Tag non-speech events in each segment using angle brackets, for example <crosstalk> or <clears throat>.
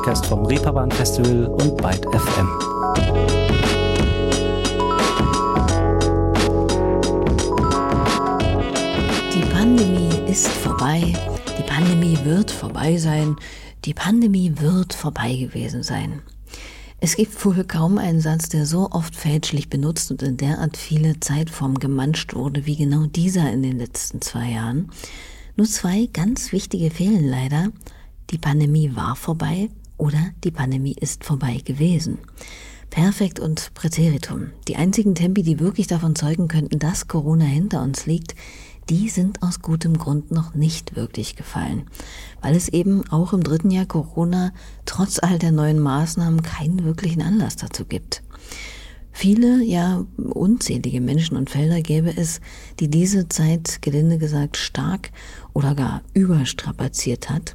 Podcast vom Reeperbahn Festival und Byte FM. Die Pandemie ist vorbei. Die Pandemie wird vorbei sein. Die Pandemie wird vorbei gewesen sein. Es gibt wohl kaum einen Satz, der so oft fälschlich benutzt und in derart viele Zeitformen gemanscht wurde wie genau dieser in den letzten zwei Jahren. Nur zwei ganz wichtige fehlen leider. Die Pandemie war vorbei oder die Pandemie ist vorbei gewesen. Perfekt und Präteritum. Die einzigen Tempi, die wirklich davon zeugen könnten, dass Corona hinter uns liegt, die sind aus gutem Grund noch nicht wirklich gefallen, weil es eben auch im dritten Jahr Corona trotz all der neuen Maßnahmen keinen wirklichen Anlass dazu gibt. Viele, ja unzählige Menschen und Felder gäbe es, die diese Zeit, gelinde gesagt, stark oder gar überstrapaziert hat.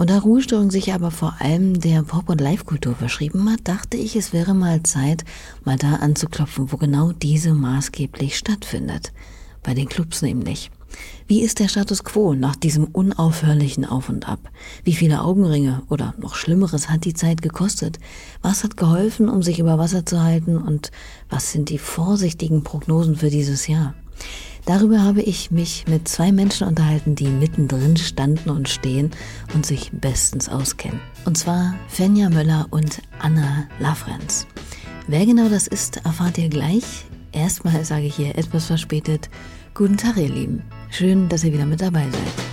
Und da Ruhestörung sich aber vor allem der Pop- und Live-Kultur verschrieben hat, dachte ich, es wäre mal Zeit, mal da anzuklopfen, wo genau diese maßgeblich stattfindet bei den Clubs nämlich. Wie ist der Status quo nach diesem unaufhörlichen Auf und Ab? Wie viele Augenringe oder noch Schlimmeres hat die Zeit gekostet? Was hat geholfen, um sich über Wasser zu halten und was sind die vorsichtigen Prognosen für dieses Jahr? Darüber habe ich mich mit zwei Menschen unterhalten, die mittendrin standen und stehen und sich bestens auskennen. Und zwar Fenja Möller und Anna Lafrenz. Wer genau das ist, erfahrt ihr gleich. Erstmal sage ich hier etwas verspätet, guten Tag ihr Lieben. Schön, dass ihr wieder mit dabei seid.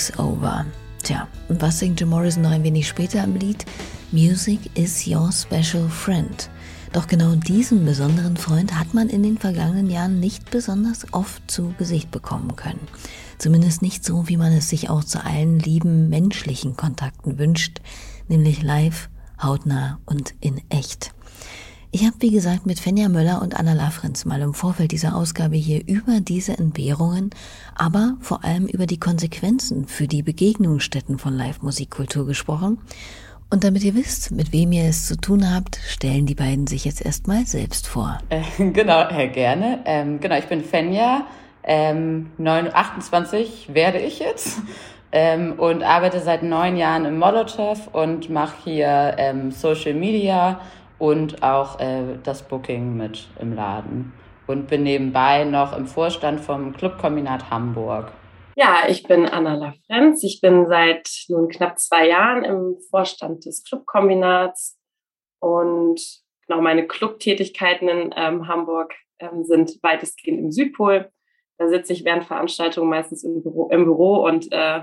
Music's Over. Tja, und was singt Jim Morrison noch ein wenig später im Lied? Music is your special friend. Doch genau diesen besonderen Freund hat man in den vergangenen Jahren nicht besonders oft zu Gesicht bekommen können. Zumindest nicht so, wie man es sich auch zu allen lieben menschlichen Kontakten wünscht, nämlich live, hautnah und in echt. Ich habe, wie gesagt, mit Fenja Möller und Anna Lafrenz mal im Vorfeld dieser Ausgabe hier über diese Entbehrungen, aber vor allem über die Konsequenzen für die Begegnungsstätten von Live-Musikkultur gesprochen. Und damit ihr wisst, mit wem ihr es zu tun habt, stellen die beiden sich jetzt erstmal selbst vor. Äh, <laughs> genau, Herr gerne. Ähm, genau, ich bin Fenja, ähm, 9, 28 werde ich jetzt ähm, und arbeite seit neun Jahren im Molotow und mache hier ähm, Social Media und auch äh, das Booking mit im Laden. Und bin nebenbei noch im Vorstand vom Clubkombinat Hamburg. Ja, ich bin Anna Lafrenz. Ich bin seit nun knapp zwei Jahren im Vorstand des Clubkombinats und genau meine Clubtätigkeiten in ähm, Hamburg ähm, sind weitestgehend im Südpol. Da sitze ich während Veranstaltungen meistens im Büro, im Büro und äh,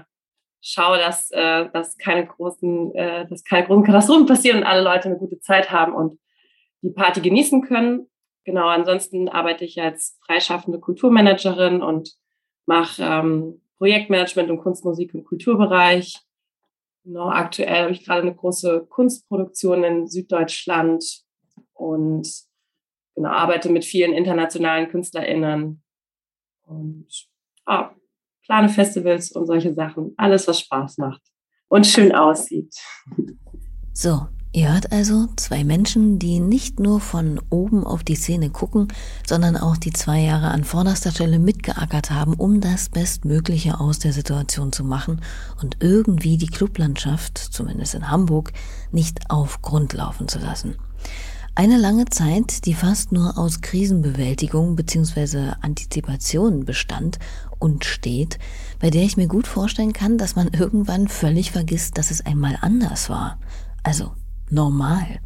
schaue, dass, äh, dass, keine großen, äh, dass keine großen Katastrophen passieren und alle Leute eine gute Zeit haben und die Party genießen können. Genau, ansonsten arbeite ich als freischaffende Kulturmanagerin und mache ähm, Projektmanagement im Kunst, Musik und Kulturbereich. Genau, aktuell habe ich gerade eine große Kunstproduktion in Süddeutschland und genau, arbeite mit vielen internationalen KünstlerInnen und ah, plane Festivals und solche Sachen. Alles, was Spaß macht und schön aussieht. So, ihr hört also zwei Menschen, die nicht nur von oben auf die Szene gucken, sondern auch die zwei Jahre an vorderster Stelle mitgeackert haben, um das Bestmögliche aus der Situation zu machen und irgendwie die Clublandschaft, zumindest in Hamburg, nicht auf Grund laufen zu lassen. Eine lange Zeit, die fast nur aus Krisenbewältigung bzw. Antizipation bestand und steht, bei der ich mir gut vorstellen kann, dass man irgendwann völlig vergisst, dass es einmal anders war. Also normal.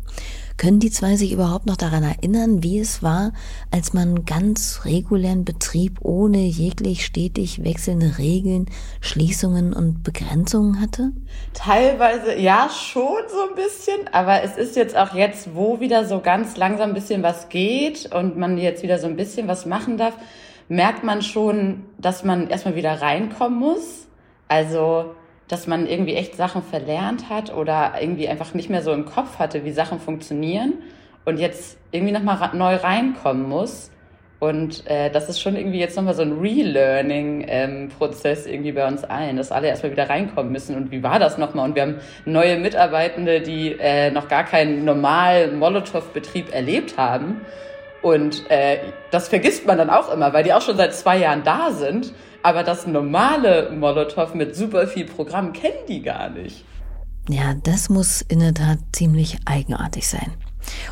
Können die zwei sich überhaupt noch daran erinnern, wie es war, als man ganz regulären Betrieb ohne jeglich stetig wechselnde Regeln, Schließungen und Begrenzungen hatte? Teilweise ja schon so ein bisschen, aber es ist jetzt auch jetzt, wo wieder so ganz langsam ein bisschen was geht und man jetzt wieder so ein bisschen was machen darf, merkt man schon, dass man erstmal wieder reinkommen muss. Also dass man irgendwie echt Sachen verlernt hat oder irgendwie einfach nicht mehr so im Kopf hatte, wie Sachen funktionieren und jetzt irgendwie nochmal neu reinkommen muss. Und äh, das ist schon irgendwie jetzt nochmal so ein Relearning-Prozess ähm, irgendwie bei uns allen, dass alle erstmal wieder reinkommen müssen. Und wie war das nochmal? Und wir haben neue Mitarbeitende, die äh, noch gar keinen normalen Molotow-Betrieb erlebt haben. Und äh, das vergisst man dann auch immer, weil die auch schon seit zwei Jahren da sind. Aber das normale Molotow mit super viel Programm kennen die gar nicht. Ja, das muss in der Tat ziemlich eigenartig sein.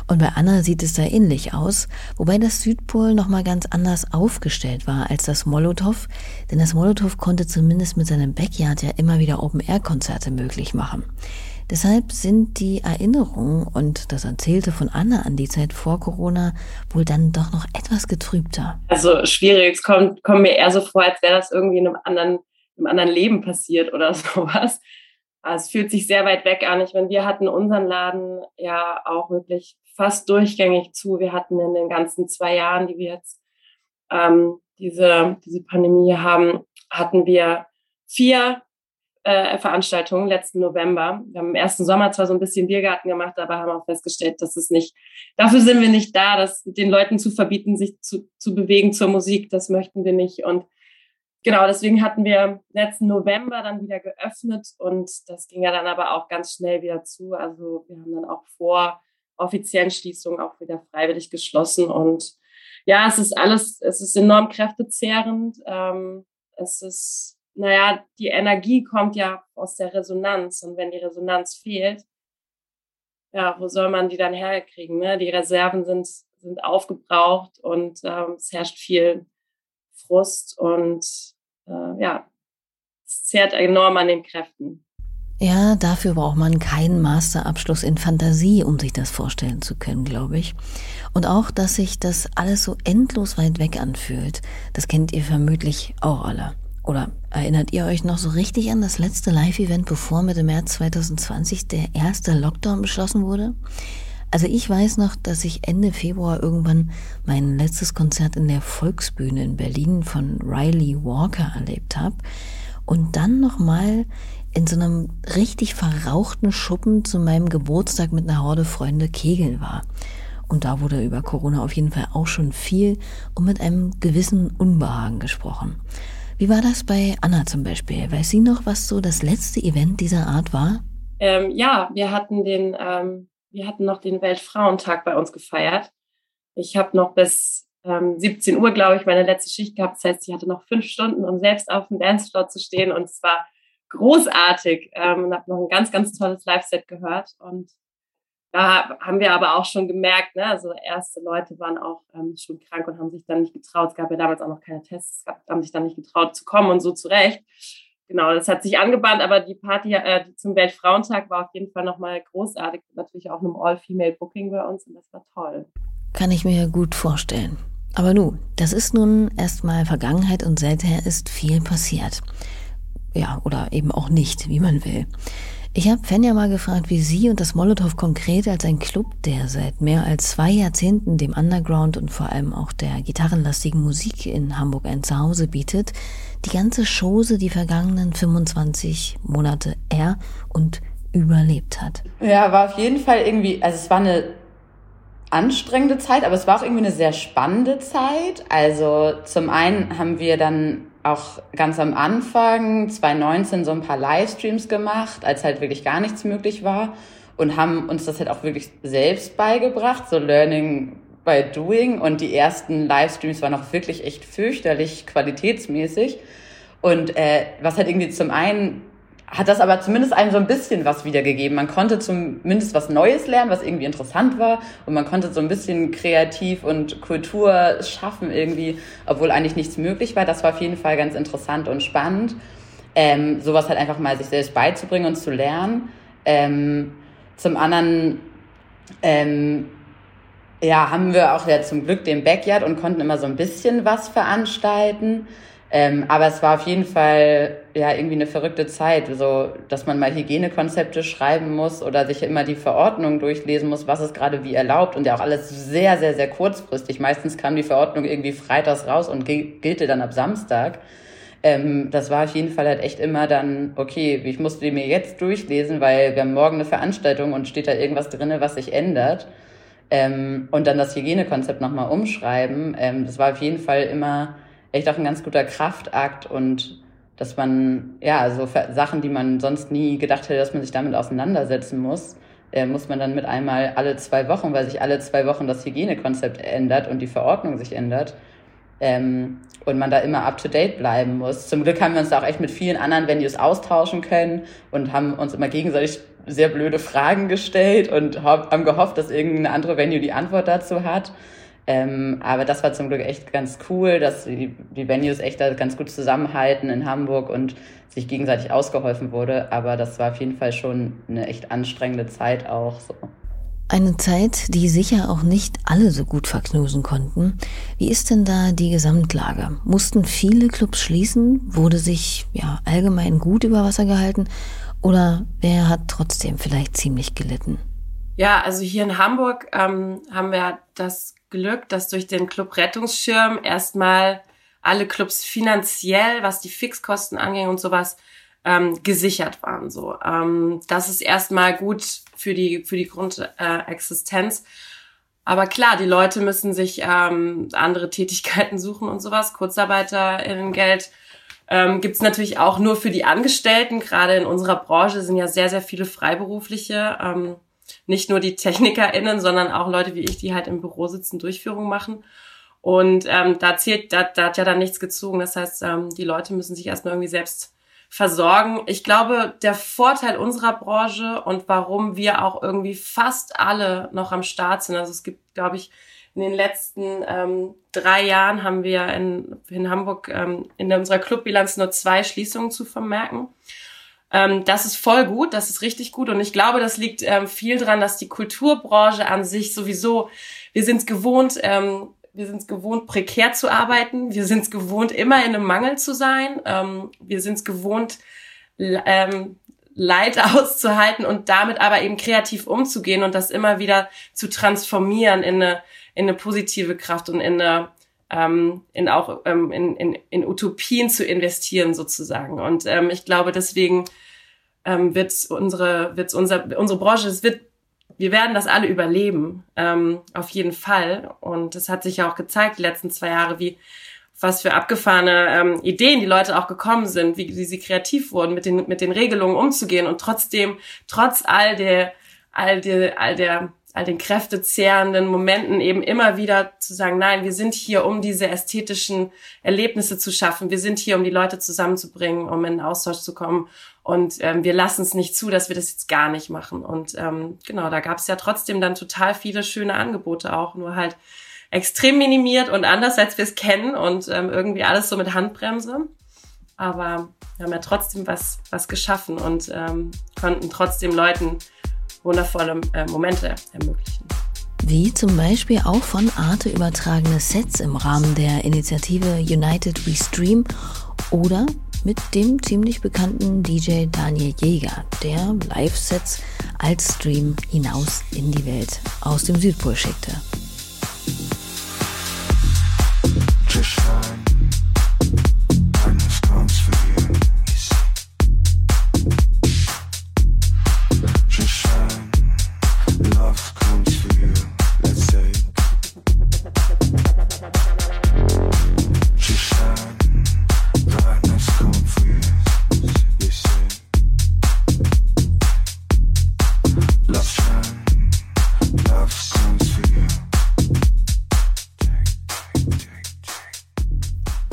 Und bei Anna sieht es da ähnlich aus, wobei das Südpol nochmal ganz anders aufgestellt war als das Molotow, denn das Molotow konnte zumindest mit seinem Backyard ja immer wieder Open-Air-Konzerte möglich machen. Deshalb sind die Erinnerungen und das Erzählte von Anna an die Zeit vor Corona wohl dann doch noch etwas getrübter. Also schwierig, es kommt, kommt mir eher so vor, als wäre das irgendwie in einem anderen, in einem anderen Leben passiert oder <laughs> sowas. Es fühlt sich sehr weit weg an. Ich meine, wir hatten unseren Laden ja auch wirklich fast durchgängig zu. Wir hatten in den ganzen zwei Jahren, die wir jetzt ähm, diese, diese Pandemie haben, hatten wir vier äh, Veranstaltungen letzten November. Wir haben im ersten Sommer zwar so ein bisschen Biergarten gemacht, aber haben auch festgestellt, dass es nicht, dafür sind wir nicht da, das den Leuten zu verbieten, sich zu, zu bewegen zur Musik. Das möchten wir nicht. Und genau, deswegen hatten wir letzten November dann wieder geöffnet und das ging ja dann aber auch ganz schnell wieder zu. Also wir haben dann auch vor offiziellen Schließungen auch wieder freiwillig geschlossen und ja, es ist alles, es ist enorm kräftezehrend. Ähm, es ist, naja, die Energie kommt ja aus der Resonanz und wenn die Resonanz fehlt, ja, wo soll man die dann herkriegen? Ne? Die Reserven sind, sind aufgebraucht und ähm, es herrscht viel Frust und äh, ja, es zehrt enorm an den Kräften. Ja, dafür braucht man keinen Masterabschluss in Fantasie, um sich das vorstellen zu können, glaube ich. Und auch, dass sich das alles so endlos weit weg anfühlt, das kennt ihr vermutlich auch alle. Oder erinnert ihr euch noch so richtig an das letzte Live-Event, bevor Mitte März 2020 der erste Lockdown beschlossen wurde? Also ich weiß noch, dass ich Ende Februar irgendwann mein letztes Konzert in der Volksbühne in Berlin von Riley Walker erlebt habe und dann nochmal in so einem richtig verrauchten Schuppen zu meinem Geburtstag mit einer Horde Freunde kegeln war. Und da wurde über Corona auf jeden Fall auch schon viel und mit einem gewissen Unbehagen gesprochen. Wie war das bei Anna zum Beispiel? Weiß sie noch, was so das letzte Event dieser Art war? Ähm, ja, wir hatten den ähm, wir hatten noch den Weltfrauentag bei uns gefeiert. Ich habe noch bis ähm, 17 Uhr, glaube ich, meine letzte Schicht gehabt. Das heißt, ich hatte noch fünf Stunden, um selbst auf dem Dancefloor zu stehen. Und es war großartig ähm, und habe noch ein ganz, ganz tolles Live-Set gehört. Und da haben wir aber auch schon gemerkt, ne, also erste Leute waren auch ähm, schon krank und haben sich dann nicht getraut. Es gab ja damals auch noch keine Tests, haben sich dann nicht getraut zu kommen und so zurecht genau, das hat sich angebahnt, aber die Party äh, zum Weltfrauentag war auf jeden Fall nochmal großartig. Natürlich auch einem All-Female-Booking bei uns und das war toll. Kann ich mir gut vorstellen. Aber nu, das ist nun erstmal Vergangenheit und seither ist viel passiert. Ja, oder eben auch nicht, wie man will. Ich habe Fenja mal gefragt, wie sie und das Molotow konkret als ein Club, der seit mehr als zwei Jahrzehnten dem Underground und vor allem auch der gitarrenlastigen Musik in Hamburg ein Zuhause bietet, die ganze Chose die vergangenen 25 Monate er und überlebt hat. Ja, war auf jeden Fall irgendwie, also es war eine anstrengende Zeit, aber es war auch irgendwie eine sehr spannende Zeit. Also zum einen haben wir dann auch ganz am Anfang 2019 so ein paar Livestreams gemacht, als halt wirklich gar nichts möglich war. Und haben uns das halt auch wirklich selbst beigebracht, so Learning by Doing. Und die ersten Livestreams waren auch wirklich echt fürchterlich qualitätsmäßig. Und äh, was halt irgendwie zum einen hat das aber zumindest einem so ein bisschen was wiedergegeben. Man konnte zumindest was Neues lernen, was irgendwie interessant war und man konnte so ein bisschen kreativ und Kultur schaffen irgendwie, obwohl eigentlich nichts möglich war. Das war auf jeden Fall ganz interessant und spannend, ähm, sowas halt einfach mal sich selbst beizubringen und zu lernen. Ähm, zum anderen ähm, ja, haben wir auch ja zum Glück den Backyard und konnten immer so ein bisschen was veranstalten. Ähm, aber es war auf jeden Fall ja irgendwie eine verrückte Zeit, so dass man mal Hygienekonzepte schreiben muss oder sich immer die Verordnung durchlesen muss, was ist gerade wie erlaubt und ja auch alles sehr, sehr, sehr kurzfristig. Meistens kam die Verordnung irgendwie freitags raus und gilt dann ab Samstag. Ähm, das war auf jeden Fall halt echt immer dann, okay, ich musste die mir jetzt durchlesen, weil wir haben morgen eine Veranstaltung und steht da irgendwas drinne, was sich ändert. ähm, und dann das Hygienekonzept nochmal umschreiben. Ähm, das war auf jeden Fall immer echt auch ein ganz guter Kraftakt und dass man, ja, so Sachen, die man sonst nie gedacht hätte, dass man sich damit auseinandersetzen muss, äh, muss man dann mit einmal alle zwei Wochen, weil sich alle zwei Wochen das Hygienekonzept ändert und die Verordnung sich ändert. Ähm, und man da immer up to date bleiben muss. Zum Glück haben wir uns da auch echt mit vielen anderen Venues austauschen können und haben uns immer gegenseitig sehr blöde Fragen gestellt und haben gehofft, dass irgendeine andere Venue die Antwort dazu hat. Ähm, aber das war zum Glück echt ganz cool, dass die, die Venues echt da ganz gut zusammenhalten in Hamburg und sich gegenseitig ausgeholfen wurde. Aber das war auf jeden Fall schon eine echt anstrengende Zeit auch so. Eine Zeit, die sicher auch nicht alle so gut verknusen konnten. Wie ist denn da die Gesamtlage? Mussten viele Clubs schließen? Wurde sich ja allgemein gut über Wasser gehalten? Oder wer hat trotzdem vielleicht ziemlich gelitten? Ja, also hier in Hamburg ähm, haben wir das Glück, dass durch den Club Rettungsschirm erstmal alle Clubs finanziell, was die Fixkosten anging und sowas, ähm, gesichert waren. So, ähm, das ist erstmal gut für die für die Grundexistenz. Äh, Aber klar, die Leute müssen sich ähm, andere Tätigkeiten suchen und sowas. Kurzarbeiterinnengeld ähm, gibt es natürlich auch nur für die Angestellten. Gerade in unserer Branche sind ja sehr sehr viele Freiberufliche. Ähm, nicht nur die TechnikerInnen, sondern auch Leute wie ich, die halt im Büro sitzen, Durchführungen machen. Und ähm, da zählt, da, da hat ja dann nichts gezogen. Das heißt, ähm, die Leute müssen sich erstmal irgendwie selbst versorgen. Ich glaube, der Vorteil unserer Branche und warum wir auch irgendwie fast alle noch am Start sind, also es gibt, glaube ich, in den letzten ähm, drei Jahren haben wir in, in Hamburg ähm, in unserer Clubbilanz nur zwei Schließungen zu vermerken. Ähm, das ist voll gut, das ist richtig gut und ich glaube, das liegt ähm, viel dran, dass die Kulturbranche an sich sowieso, wir sind es gewohnt, ähm, wir sind es gewohnt, prekär zu arbeiten. Wir sind es gewohnt, immer in einem Mangel zu sein. Ähm, wir sind es gewohnt, ähm, Leid <laughs> auszuhalten und damit aber eben kreativ umzugehen und das immer wieder zu transformieren in eine, in eine positive Kraft und in eine ähm, in auch ähm, in, in, in Utopien zu investieren sozusagen. Und ähm, ich glaube, deswegen ähm, wird unsere, wird's unser, unsere Branche, es wird wir werden das alle überleben, ähm, auf jeden Fall. Und es hat sich ja auch gezeigt, die letzten zwei Jahre, wie was für abgefahrene ähm, Ideen die Leute auch gekommen sind, wie, wie sie kreativ wurden, mit den, mit den Regelungen umzugehen und trotzdem, trotz all der, all der, all der, all den kräftezehrenden Momenten eben immer wieder zu sagen, nein, wir sind hier, um diese ästhetischen Erlebnisse zu schaffen. Wir sind hier, um die Leute zusammenzubringen, um in den Austausch zu kommen und ähm, wir lassen es nicht zu, dass wir das jetzt gar nicht machen. Und ähm, genau, da gab es ja trotzdem dann total viele schöne Angebote auch, nur halt extrem minimiert und anders, als wir es kennen und ähm, irgendwie alles so mit Handbremse. Aber wir haben ja trotzdem was, was geschaffen und ähm, konnten trotzdem Leuten wundervolle äh, Momente ermöglichen. Wie zum Beispiel auch von Arte übertragene Sets im Rahmen der Initiative United We Stream oder mit dem ziemlich bekannten DJ Daniel Jäger, der Live-Sets als Stream hinaus in die Welt aus dem Südpol schickte.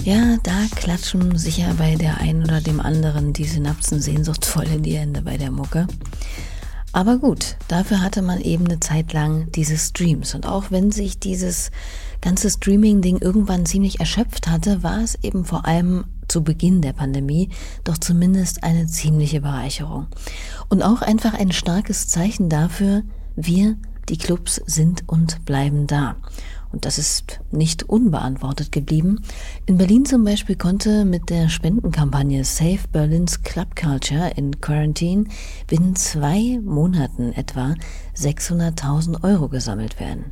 Ja, da klatschen sicher bei der einen oder dem anderen die Synapsen sehnsuchtsvoll in die Hände bei der Mucke. Aber gut, dafür hatte man eben eine Zeit lang diese Streams. Und auch wenn sich dieses ganze Streaming-Ding irgendwann ziemlich erschöpft hatte, war es eben vor allem zu Beginn der Pandemie doch zumindest eine ziemliche Bereicherung. Und auch einfach ein starkes Zeichen dafür, wir, die Clubs, sind und bleiben da. Und das ist nicht unbeantwortet geblieben. In Berlin zum Beispiel konnte mit der Spendenkampagne Save Berlin's Club Culture in Quarantine binnen zwei Monaten etwa 600.000 Euro gesammelt werden.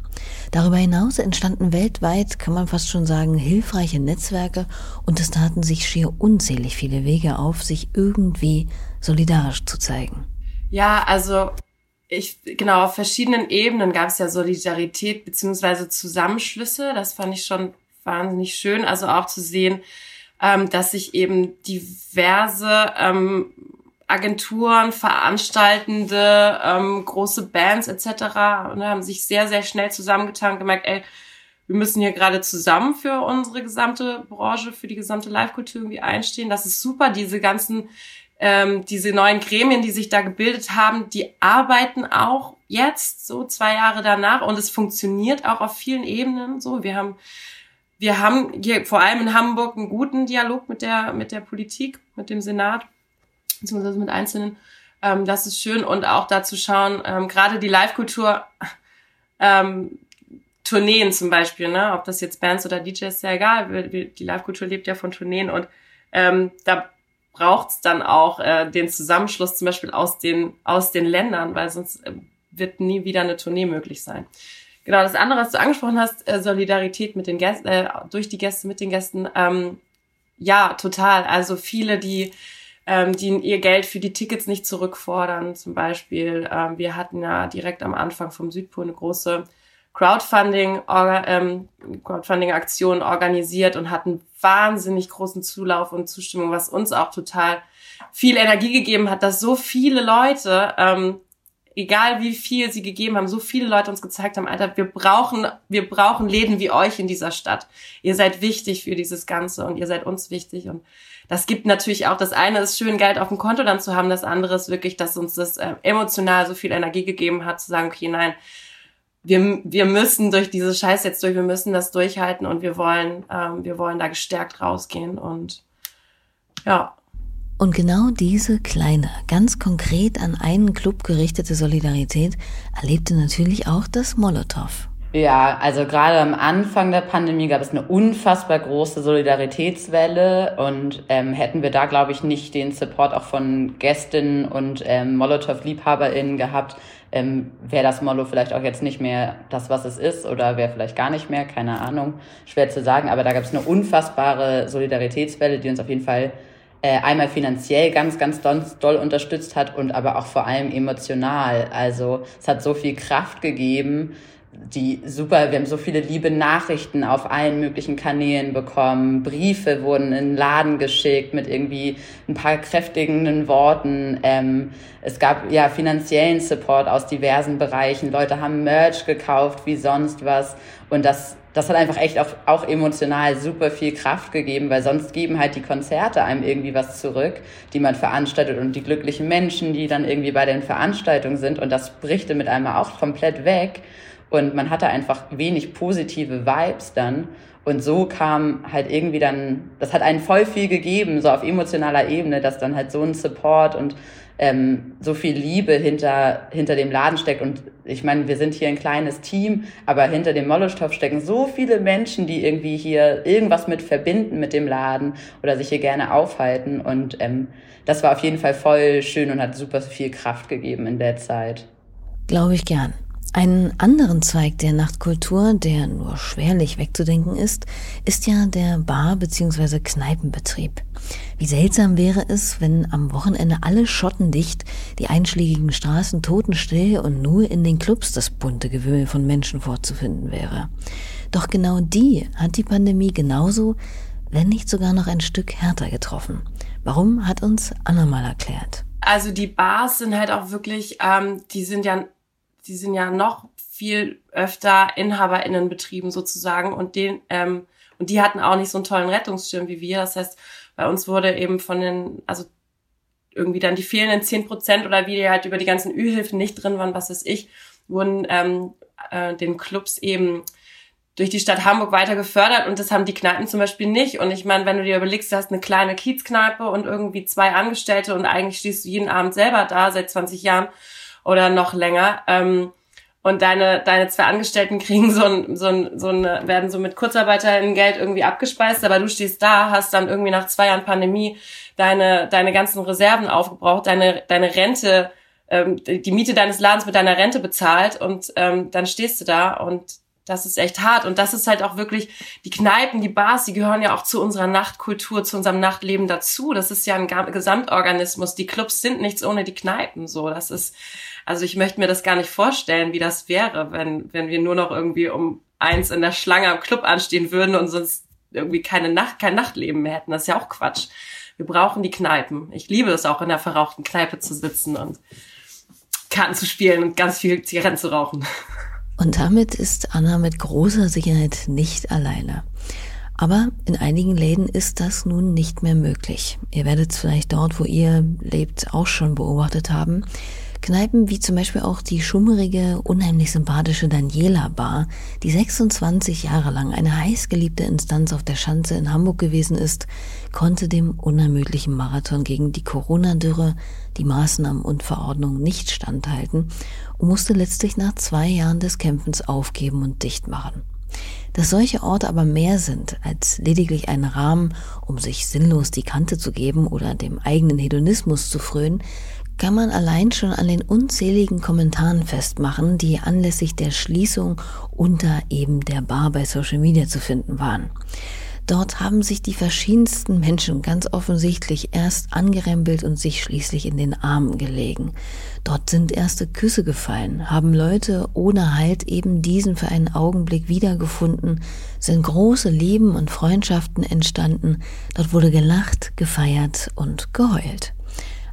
Darüber hinaus entstanden weltweit, kann man fast schon sagen, hilfreiche Netzwerke und es taten sich schier unzählig viele Wege auf, sich irgendwie solidarisch zu zeigen. Ja, also ich, genau, auf verschiedenen Ebenen gab es ja Solidarität beziehungsweise Zusammenschlüsse. Das fand ich schon wahnsinnig schön. Also auch zu sehen, ähm, dass sich eben diverse ähm, Agenturen, Veranstaltende, ähm, große Bands etc. Ne, haben sich sehr, sehr schnell zusammengetan und gemerkt, ey, wir müssen hier gerade zusammen für unsere gesamte Branche, für die gesamte Live-Kultur irgendwie einstehen. Das ist super. Diese ganzen ähm, diese neuen Gremien, die sich da gebildet haben, die arbeiten auch jetzt so zwei Jahre danach und es funktioniert auch auf vielen Ebenen so. Wir haben wir haben hier vor allem in Hamburg einen guten Dialog mit der mit der Politik, mit dem Senat beziehungsweise mit Einzelnen. Ähm, das ist schön und auch dazu schauen, ähm, gerade die Live-Kultur, ähm, Tourneen zum Beispiel, ne, ob das jetzt Bands oder DJs, ist ja egal. Die Live-Kultur lebt ja von Tourneen und ähm, da braucht es dann auch äh, den Zusammenschluss zum Beispiel aus den, aus den Ländern, weil sonst äh, wird nie wieder eine Tournee möglich sein. Genau, das andere, was du angesprochen hast, äh, Solidarität mit den Gästen, äh, durch die Gäste, mit den Gästen, ähm, ja, total. Also viele, die, ähm, die ihr Geld für die Tickets nicht zurückfordern, zum Beispiel. Ähm, wir hatten ja direkt am Anfang vom Südpol eine große Crowdfunding, ähm, Crowdfunding-Aktion organisiert und hatten wahnsinnig großen Zulauf und Zustimmung, was uns auch total viel Energie gegeben hat, dass so viele Leute, ähm, egal wie viel sie gegeben haben, so viele Leute uns gezeigt haben, Alter, wir brauchen, wir brauchen Läden wie euch in dieser Stadt. Ihr seid wichtig für dieses Ganze und ihr seid uns wichtig und das gibt natürlich auch, das eine ist schön, Geld auf dem Konto dann zu haben, das andere ist wirklich, dass uns das äh, emotional so viel Energie gegeben hat, zu sagen, okay, nein, wir, wir müssen durch diese Scheiß jetzt durch, wir müssen das durchhalten und wir wollen, ähm, wir wollen da gestärkt rausgehen und ja. Und genau diese kleine, ganz konkret an einen Club gerichtete Solidarität erlebte natürlich auch das Molotow. Ja, also gerade am Anfang der Pandemie gab es eine unfassbar große Solidaritätswelle und ähm, hätten wir da, glaube ich, nicht den Support auch von Gästinnen und ähm, Molotow-LiebhaberInnen gehabt, ähm, wäre das Molo vielleicht auch jetzt nicht mehr das, was es ist oder wäre vielleicht gar nicht mehr, keine Ahnung, schwer zu sagen. Aber da gab es eine unfassbare Solidaritätswelle, die uns auf jeden Fall äh, einmal finanziell ganz, ganz doll unterstützt hat und aber auch vor allem emotional. Also es hat so viel Kraft gegeben, die super, wir haben so viele liebe Nachrichten auf allen möglichen Kanälen bekommen. Briefe wurden in den Laden geschickt mit irgendwie ein paar kräftigenden Worten. Ähm, es gab ja finanziellen Support aus diversen Bereichen. Leute haben Merch gekauft wie sonst was. Und das, das hat einfach echt auch, auch emotional super viel Kraft gegeben, weil sonst geben halt die Konzerte einem irgendwie was zurück, die man veranstaltet und die glücklichen Menschen, die dann irgendwie bei den Veranstaltungen sind. Und das bricht mit einmal auch komplett weg. Und man hatte einfach wenig positive Vibes dann. Und so kam halt irgendwie dann, das hat einen voll viel gegeben, so auf emotionaler Ebene, dass dann halt so ein Support und ähm, so viel Liebe hinter, hinter dem Laden steckt. Und ich meine, wir sind hier ein kleines Team, aber hinter dem Molotow stecken so viele Menschen, die irgendwie hier irgendwas mit verbinden mit dem Laden oder sich hier gerne aufhalten. Und ähm, das war auf jeden Fall voll schön und hat super viel Kraft gegeben in der Zeit. Glaube ich gern. Einen anderen Zweig der Nachtkultur, der nur schwerlich wegzudenken ist, ist ja der Bar- bzw. Kneipenbetrieb. Wie seltsam wäre es, wenn am Wochenende alle schottendicht, die einschlägigen Straßen totenstill und nur in den Clubs das bunte Gewühl von Menschen vorzufinden wäre. Doch genau die hat die Pandemie genauso, wenn nicht sogar noch ein Stück härter getroffen. Warum hat uns Anna mal erklärt? Also die Bars sind halt auch wirklich, ähm, die sind ja die sind ja noch viel öfter InhaberInnenbetrieben sozusagen und den, ähm, und die hatten auch nicht so einen tollen Rettungsschirm wie wir. Das heißt, bei uns wurde eben von den, also irgendwie dann die fehlenden zehn Prozent oder wie die halt über die ganzen Ü-Hilfen nicht drin waren, was weiß ich, wurden ähm, äh, den Clubs eben durch die Stadt Hamburg weiter gefördert und das haben die Kneipen zum Beispiel nicht. Und ich meine, wenn du dir überlegst, du hast eine kleine Kiezkneipe und irgendwie zwei Angestellte und eigentlich stehst du jeden Abend selber da seit 20 Jahren oder noch länger. Ähm, und deine, deine zwei Angestellten <laughs> kriegen so ein, so ein, so ein, werden so mit Kurzarbeiterinnen-Geld irgendwie abgespeist, aber du stehst da, hast dann irgendwie nach zwei Jahren Pandemie deine, deine ganzen Reserven aufgebraucht, deine, deine Rente, ähm, die Miete deines Ladens mit deiner Rente bezahlt und ähm, dann stehst du da und das ist echt hart. Und das ist halt auch wirklich, die Kneipen, die Bars, die gehören ja auch zu unserer Nachtkultur, zu unserem Nachtleben dazu. Das ist ja ein Gesamtorganismus. Die Clubs sind nichts ohne die Kneipen. So, das ist, also ich möchte mir das gar nicht vorstellen, wie das wäre, wenn, wenn wir nur noch irgendwie um eins in der Schlange am Club anstehen würden und sonst irgendwie keine Nacht, kein Nachtleben mehr hätten. Das ist ja auch Quatsch. Wir brauchen die Kneipen. Ich liebe es auch in der verrauchten Kneipe zu sitzen und Karten zu spielen und ganz viel Zigaretten zu rauchen. Und damit ist Anna mit großer Sicherheit nicht alleine. Aber in einigen Läden ist das nun nicht mehr möglich. Ihr werdet es vielleicht dort, wo ihr lebt, auch schon beobachtet haben. Kneipen wie zum Beispiel auch die schummerige, unheimlich sympathische Daniela Bar, die 26 Jahre lang eine heißgeliebte Instanz auf der Schanze in Hamburg gewesen ist, konnte dem unermüdlichen Marathon gegen die Corona-Dürre, die Maßnahmen und Verordnungen nicht standhalten und musste letztlich nach zwei Jahren des Kämpfens aufgeben und dicht machen. Dass solche Orte aber mehr sind als lediglich ein Rahmen, um sich sinnlos die Kante zu geben oder dem eigenen Hedonismus zu frönen, kann man allein schon an den unzähligen Kommentaren festmachen, die anlässlich der Schließung unter eben der Bar bei Social Media zu finden waren. Dort haben sich die verschiedensten Menschen ganz offensichtlich erst angerempelt und sich schließlich in den Armen gelegen. Dort sind erste Küsse gefallen, haben Leute ohne Halt eben diesen für einen Augenblick wiedergefunden, sind große Lieben und Freundschaften entstanden, dort wurde gelacht, gefeiert und geheult.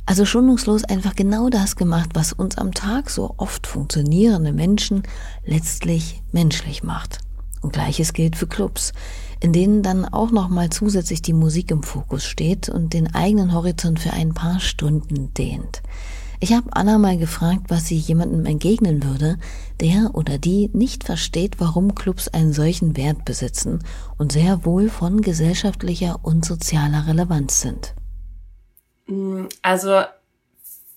Also schonungslos einfach genau das gemacht, was uns am Tag so oft funktionierende Menschen letztlich menschlich macht. Und gleiches gilt für Clubs, in denen dann auch nochmal zusätzlich die Musik im Fokus steht und den eigenen Horizont für ein paar Stunden dehnt. Ich habe Anna mal gefragt, was sie jemandem entgegnen würde, der oder die nicht versteht, warum Clubs einen solchen Wert besitzen und sehr wohl von gesellschaftlicher und sozialer Relevanz sind. Mm, also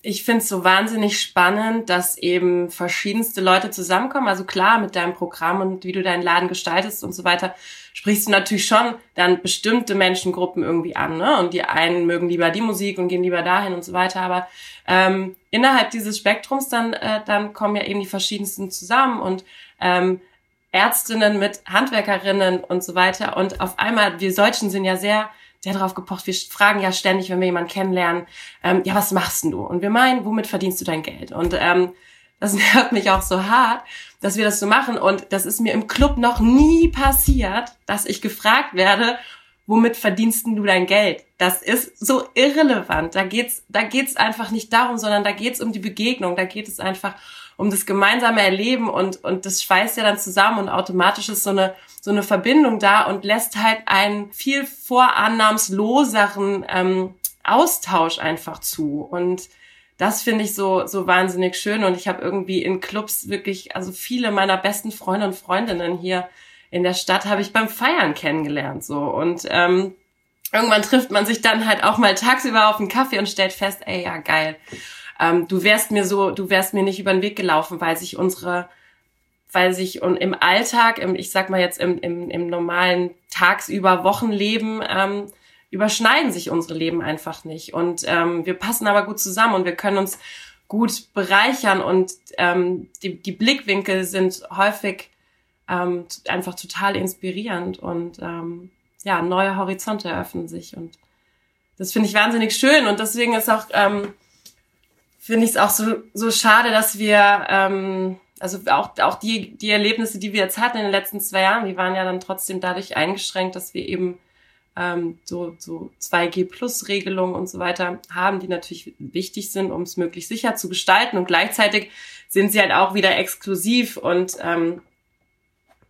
ich finde es so wahnsinnig spannend, dass eben verschiedenste Leute zusammenkommen. Also klar, mit deinem Programm und wie du deinen Laden gestaltest und so weiter, sprichst du natürlich schon dann bestimmte Menschengruppen irgendwie an. Ne? Und die einen mögen lieber die Musik und gehen lieber dahin und so weiter. Aber ähm, innerhalb dieses Spektrums dann, äh, dann kommen ja eben die verschiedensten zusammen und ähm, Ärztinnen mit Handwerkerinnen und so weiter. Und auf einmal, wir Deutschen sind ja sehr sehr darauf gepocht. Wir fragen ja ständig, wenn wir jemanden kennenlernen, ähm, ja, was machst denn du? Und wir meinen, womit verdienst du dein Geld? Und ähm, das <laughs> nervt mich auch so hart, dass wir das so machen. Und das ist mir im Club noch nie passiert, dass ich gefragt werde, womit verdienst du dein Geld? Das ist so irrelevant. Da geht's, da geht's einfach nicht darum, sondern da geht's um die Begegnung. Da geht es einfach um das gemeinsame Erleben und, und das schweißt ja dann zusammen und automatisch ist so eine, so eine Verbindung da und lässt halt einen viel vorannahmsloseren ähm, Austausch einfach zu. Und das finde ich so, so wahnsinnig schön. Und ich habe irgendwie in Clubs wirklich, also viele meiner besten Freunde und Freundinnen hier in der Stadt habe ich beim Feiern kennengelernt. So. Und ähm, irgendwann trifft man sich dann halt auch mal tagsüber auf einen Kaffee und stellt fest, ey, ja, geil ähm, du wärst mir so, du wärst mir nicht über den Weg gelaufen, weil sich unsere, weil sich und im Alltag, im, ich sag mal jetzt im, im, im normalen tagsüber Wochenleben, ähm, überschneiden sich unsere Leben einfach nicht. Und ähm, wir passen aber gut zusammen und wir können uns gut bereichern und ähm, die, die Blickwinkel sind häufig ähm, einfach total inspirierend und ähm, ja, neue Horizonte eröffnen sich und das finde ich wahnsinnig schön und deswegen ist auch ähm, finde ich es auch so, so schade, dass wir, ähm, also auch, auch die, die Erlebnisse, die wir jetzt hatten in den letzten zwei Jahren, die waren ja dann trotzdem dadurch eingeschränkt, dass wir eben ähm, so, so 2G-Plus-Regelungen und so weiter haben, die natürlich wichtig sind, um es möglichst sicher zu gestalten. Und gleichzeitig sind sie halt auch wieder exklusiv und ähm,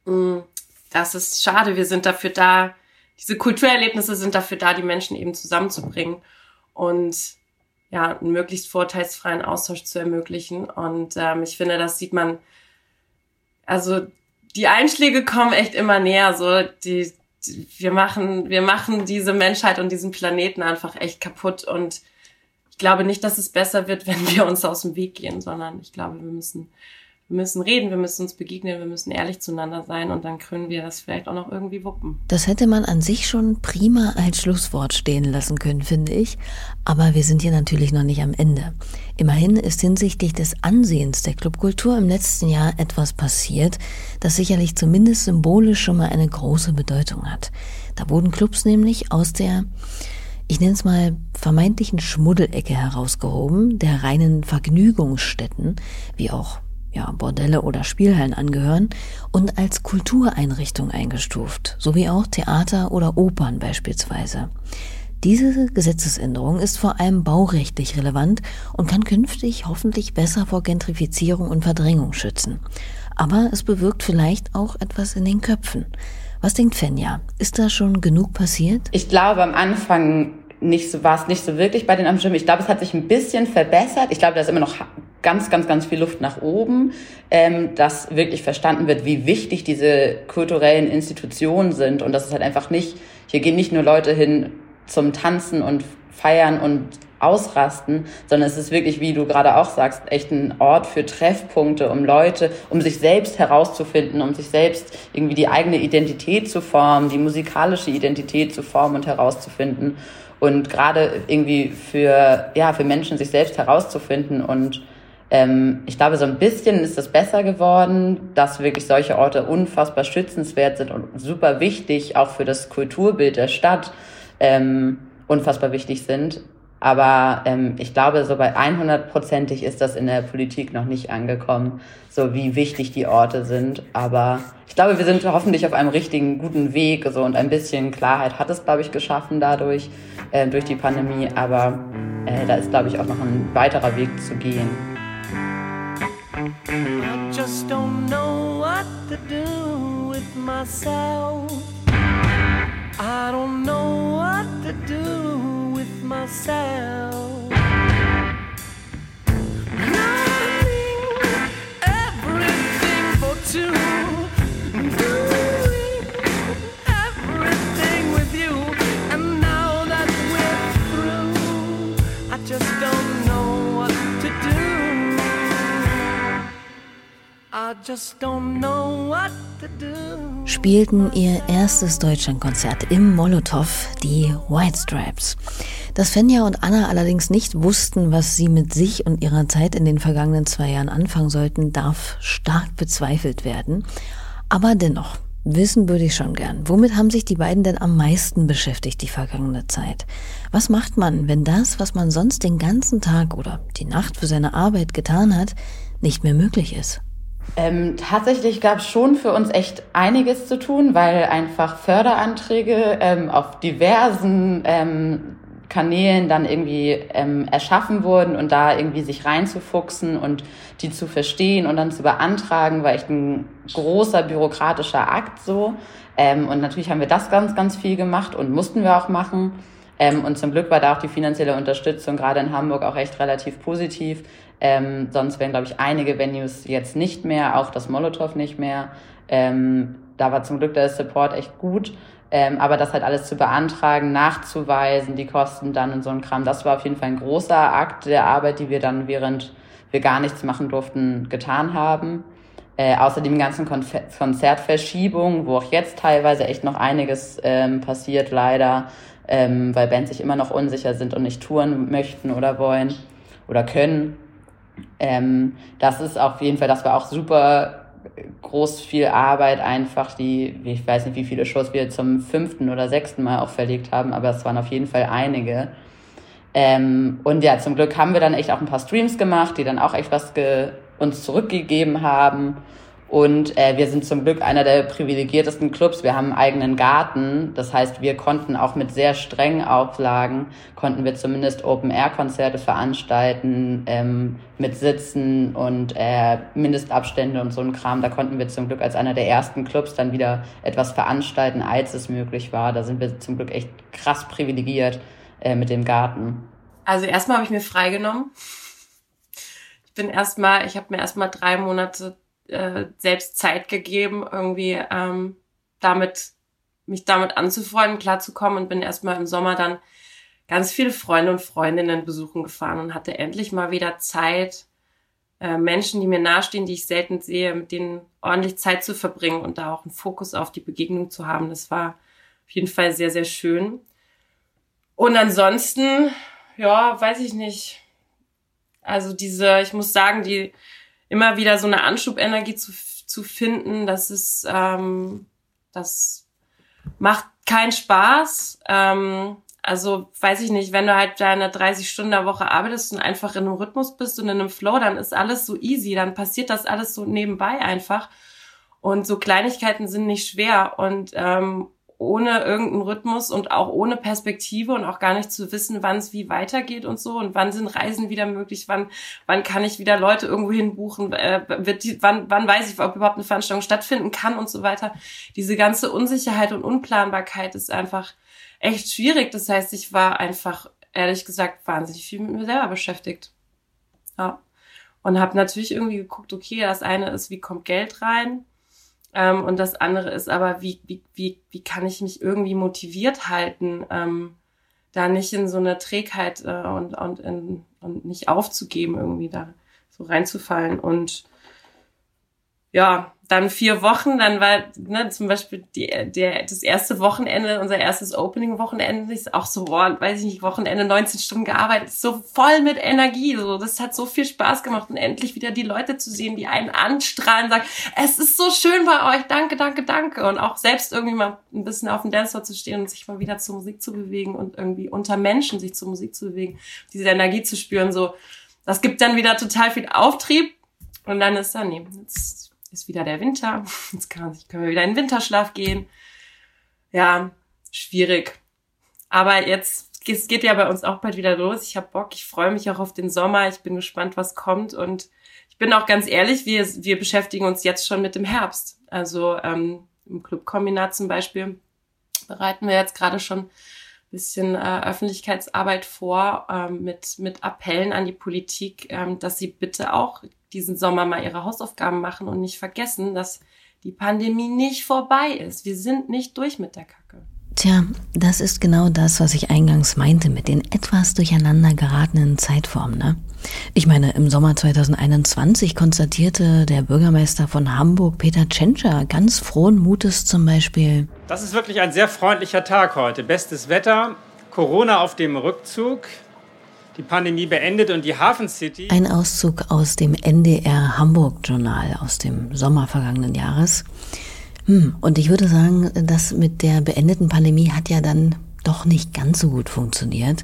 mh, das ist schade. Wir sind dafür da, diese Kulturerlebnisse sind dafür da, die Menschen eben zusammenzubringen. Und ja, einen möglichst vorteilsfreien Austausch zu ermöglichen. Und ähm, ich finde, das sieht man, also die Einschläge kommen echt immer näher. So, die, die, wir machen, wir machen diese Menschheit und diesen Planeten einfach echt kaputt. Und ich glaube nicht, dass es besser wird, <laughs> wenn wir uns aus dem Weg gehen, sondern ich glaube, wir müssen wir müssen reden, wir müssen uns begegnen, wir müssen ehrlich zueinander sein und dann können wir das vielleicht auch noch irgendwie wuppen. Das hätte man an sich schon prima als Schlusswort stehen lassen können, finde ich. Aber wir sind hier natürlich noch nicht am Ende. Immerhin ist hinsichtlich des Ansehens der Clubkultur im letzten Jahr etwas passiert, das sicherlich zumindest symbolisch schon mal eine große Bedeutung hat. Da wurden Clubs nämlich aus der ich nenne es mal vermeintlichen Schmuddelecke herausgehoben, der reinen Vergnügungsstätten, wie auch ja, Bordelle oder Spielhallen angehören und als Kultureinrichtung eingestuft, sowie auch Theater oder Opern beispielsweise. Diese Gesetzesänderung ist vor allem baurechtlich relevant und kann künftig hoffentlich besser vor Gentrifizierung und Verdrängung schützen. Aber es bewirkt vielleicht auch etwas in den Köpfen. Was denkt Fenja? Ist da schon genug passiert? Ich glaube, am Anfang nicht so, war es nicht so wirklich bei den Amtsstimmen. Ich glaube, es hat sich ein bisschen verbessert. Ich glaube, da ist immer noch ganz, ganz, ganz viel Luft nach oben, ähm, dass wirklich verstanden wird, wie wichtig diese kulturellen Institutionen sind und dass es halt einfach nicht, hier gehen nicht nur Leute hin zum Tanzen und feiern und ausrasten, sondern es ist wirklich, wie du gerade auch sagst, echt ein Ort für Treffpunkte, um Leute, um sich selbst herauszufinden, um sich selbst irgendwie die eigene Identität zu formen, die musikalische Identität zu formen und herauszufinden. Und gerade irgendwie für, ja, für Menschen sich selbst herauszufinden und ähm, ich glaube, so ein bisschen ist es besser geworden, dass wirklich solche Orte unfassbar schützenswert sind und super wichtig, auch für das Kulturbild der Stadt ähm, unfassbar wichtig sind. Aber ähm, ich glaube, so bei 100%ig ist das in der Politik noch nicht angekommen, so wie wichtig die Orte sind. Aber ich glaube, wir sind hoffentlich auf einem richtigen, guten Weg. So, und ein bisschen Klarheit hat es, glaube ich, geschaffen dadurch, äh, durch die Pandemie. Aber äh, da ist, glaube ich, auch noch ein weiterer Weg zu gehen. I just don't know what to do with myself. I don't know what to do myself. everything for two. Spielten ihr erstes Deutschlandkonzert im Molotow, die White Stripes. Dass Fenja und Anna allerdings nicht wussten, was sie mit sich und ihrer Zeit in den vergangenen zwei Jahren anfangen sollten, darf stark bezweifelt werden. Aber dennoch, wissen würde ich schon gern. Womit haben sich die beiden denn am meisten beschäftigt die vergangene Zeit? Was macht man, wenn das, was man sonst den ganzen Tag oder die Nacht für seine Arbeit getan hat, nicht mehr möglich ist? Ähm, tatsächlich gab es schon für uns echt einiges zu tun, weil einfach Förderanträge ähm, auf diversen ähm, Kanälen dann irgendwie ähm, erschaffen wurden und da irgendwie sich reinzufuchsen und die zu verstehen und dann zu beantragen, war echt ein großer bürokratischer Akt so. Ähm, und natürlich haben wir das ganz, ganz viel gemacht und mussten wir auch machen. Ähm, und zum Glück war da auch die finanzielle Unterstützung gerade in Hamburg auch echt relativ positiv. Ähm, sonst wären, glaube ich, einige Venues jetzt nicht mehr, auch das Molotow nicht mehr. Ähm, da war zum Glück der Support echt gut. Ähm, aber das halt alles zu beantragen, nachzuweisen, die Kosten dann und so ein Kram, das war auf jeden Fall ein großer Akt der Arbeit, die wir dann, während wir gar nichts machen durften, getan haben. Äh, außerdem ganzen Konfer Konzertverschiebungen, wo auch jetzt teilweise echt noch einiges ähm, passiert, leider, ähm, weil Bands sich immer noch unsicher sind und nicht touren möchten oder wollen oder können. Ähm, das ist auf jeden Fall, das war auch super groß viel Arbeit einfach, die, ich weiß nicht, wie viele Shows wir zum fünften oder sechsten Mal auch verlegt haben, aber es waren auf jeden Fall einige. Ähm, und ja, zum Glück haben wir dann echt auch ein paar Streams gemacht, die dann auch echt was uns zurückgegeben haben. Und äh, wir sind zum Glück einer der privilegiertesten Clubs. Wir haben einen eigenen Garten. Das heißt, wir konnten auch mit sehr strengen Auflagen, konnten wir zumindest Open-Air-Konzerte veranstalten, ähm, mit Sitzen und äh, Mindestabstände und so ein Kram. Da konnten wir zum Glück als einer der ersten Clubs dann wieder etwas veranstalten, als es möglich war. Da sind wir zum Glück echt krass privilegiert äh, mit dem Garten. Also erstmal habe ich mir freigenommen. Ich bin erstmal, ich habe mir erstmal drei Monate äh, selbst Zeit gegeben, irgendwie ähm, damit mich damit anzufreunden, klarzukommen und bin erstmal im Sommer dann ganz viele Freunde und Freundinnen besuchen gefahren und hatte endlich mal wieder Zeit, äh, Menschen, die mir nahestehen, die ich selten sehe, mit denen ordentlich Zeit zu verbringen und da auch einen Fokus auf die Begegnung zu haben. Das war auf jeden Fall sehr, sehr schön. Und ansonsten, ja, weiß ich nicht. Also diese, ich muss sagen, die immer wieder so eine Anschubenergie zu, zu finden, das ist, ähm, das macht keinen Spaß. Ähm, also weiß ich nicht, wenn du halt deine 30 Stunden der Woche arbeitest und einfach in einem Rhythmus bist und in einem Flow, dann ist alles so easy, dann passiert das alles so nebenbei einfach. Und so Kleinigkeiten sind nicht schwer. Und ähm, ohne irgendeinen Rhythmus und auch ohne Perspektive und auch gar nicht zu wissen, wann es wie weitergeht und so und wann sind Reisen wieder möglich, wann wann kann ich wieder Leute irgendwo hin buchen, äh, wird die, wann wann weiß ich, ob überhaupt eine Veranstaltung stattfinden kann und so weiter. Diese ganze Unsicherheit und Unplanbarkeit ist einfach echt schwierig. Das heißt, ich war einfach ehrlich gesagt wahnsinnig viel mit mir selber beschäftigt. Ja. Und habe natürlich irgendwie geguckt, okay, das eine ist, wie kommt Geld rein? Ähm, und das andere ist aber, wie, wie, wie, wie kann ich mich irgendwie motiviert halten, ähm, da nicht in so eine Trägheit äh, und, und, in, und nicht aufzugeben, irgendwie da so reinzufallen. Und ja, dann vier Wochen, dann war ne, zum Beispiel die, der, das erste Wochenende, unser erstes Opening-Wochenende, ist auch so, boah, weiß ich nicht, Wochenende 19 Stunden gearbeitet, so voll mit Energie, so, das hat so viel Spaß gemacht und endlich wieder die Leute zu sehen, die einen anstrahlen, sagen, es ist so schön bei euch, danke, danke, danke und auch selbst irgendwie mal ein bisschen auf dem Dancefloor zu stehen und sich mal wieder zur Musik zu bewegen und irgendwie unter Menschen sich zur Musik zu bewegen, diese Energie zu spüren, so, das gibt dann wieder total viel Auftrieb und dann ist dann, nee, jetzt ist wieder der Winter. <laughs> Jetzt kann, können wir wieder in den Winterschlaf gehen. Ja, schwierig. Aber jetzt, es geht ja bei uns auch bald wieder los. Ich habe Bock, ich freue mich auch auf den Sommer. Ich bin gespannt, was kommt. Und ich bin auch ganz ehrlich, wir, wir beschäftigen uns jetzt schon mit dem Herbst. Also ähm, im Clubkombinat zum Beispiel bereiten wir jetzt gerade schon bisschen äh, Öffentlichkeitsarbeit vor ähm, mit, mit Appellen an die Politik, ähm, dass sie bitte auch diesen Sommer mal ihre Hausaufgaben machen und nicht vergessen, dass die Pandemie nicht vorbei ist. Wir sind nicht durch mit der Kacke. Tja, das ist genau das, was ich eingangs meinte mit den etwas durcheinander geratenen Zeitformen. Ne? Ich meine, im Sommer 2021 konstatierte der Bürgermeister von Hamburg, Peter Tschentscher, ganz frohen Mutes zum Beispiel. Das ist wirklich ein sehr freundlicher Tag heute. Bestes Wetter, Corona auf dem Rückzug die Pandemie beendet und die Hafen City. Ein Auszug aus dem NDR Hamburg Journal aus dem Sommer vergangenen Jahres. Hm, und ich würde sagen, das mit der beendeten Pandemie hat ja dann doch nicht ganz so gut funktioniert.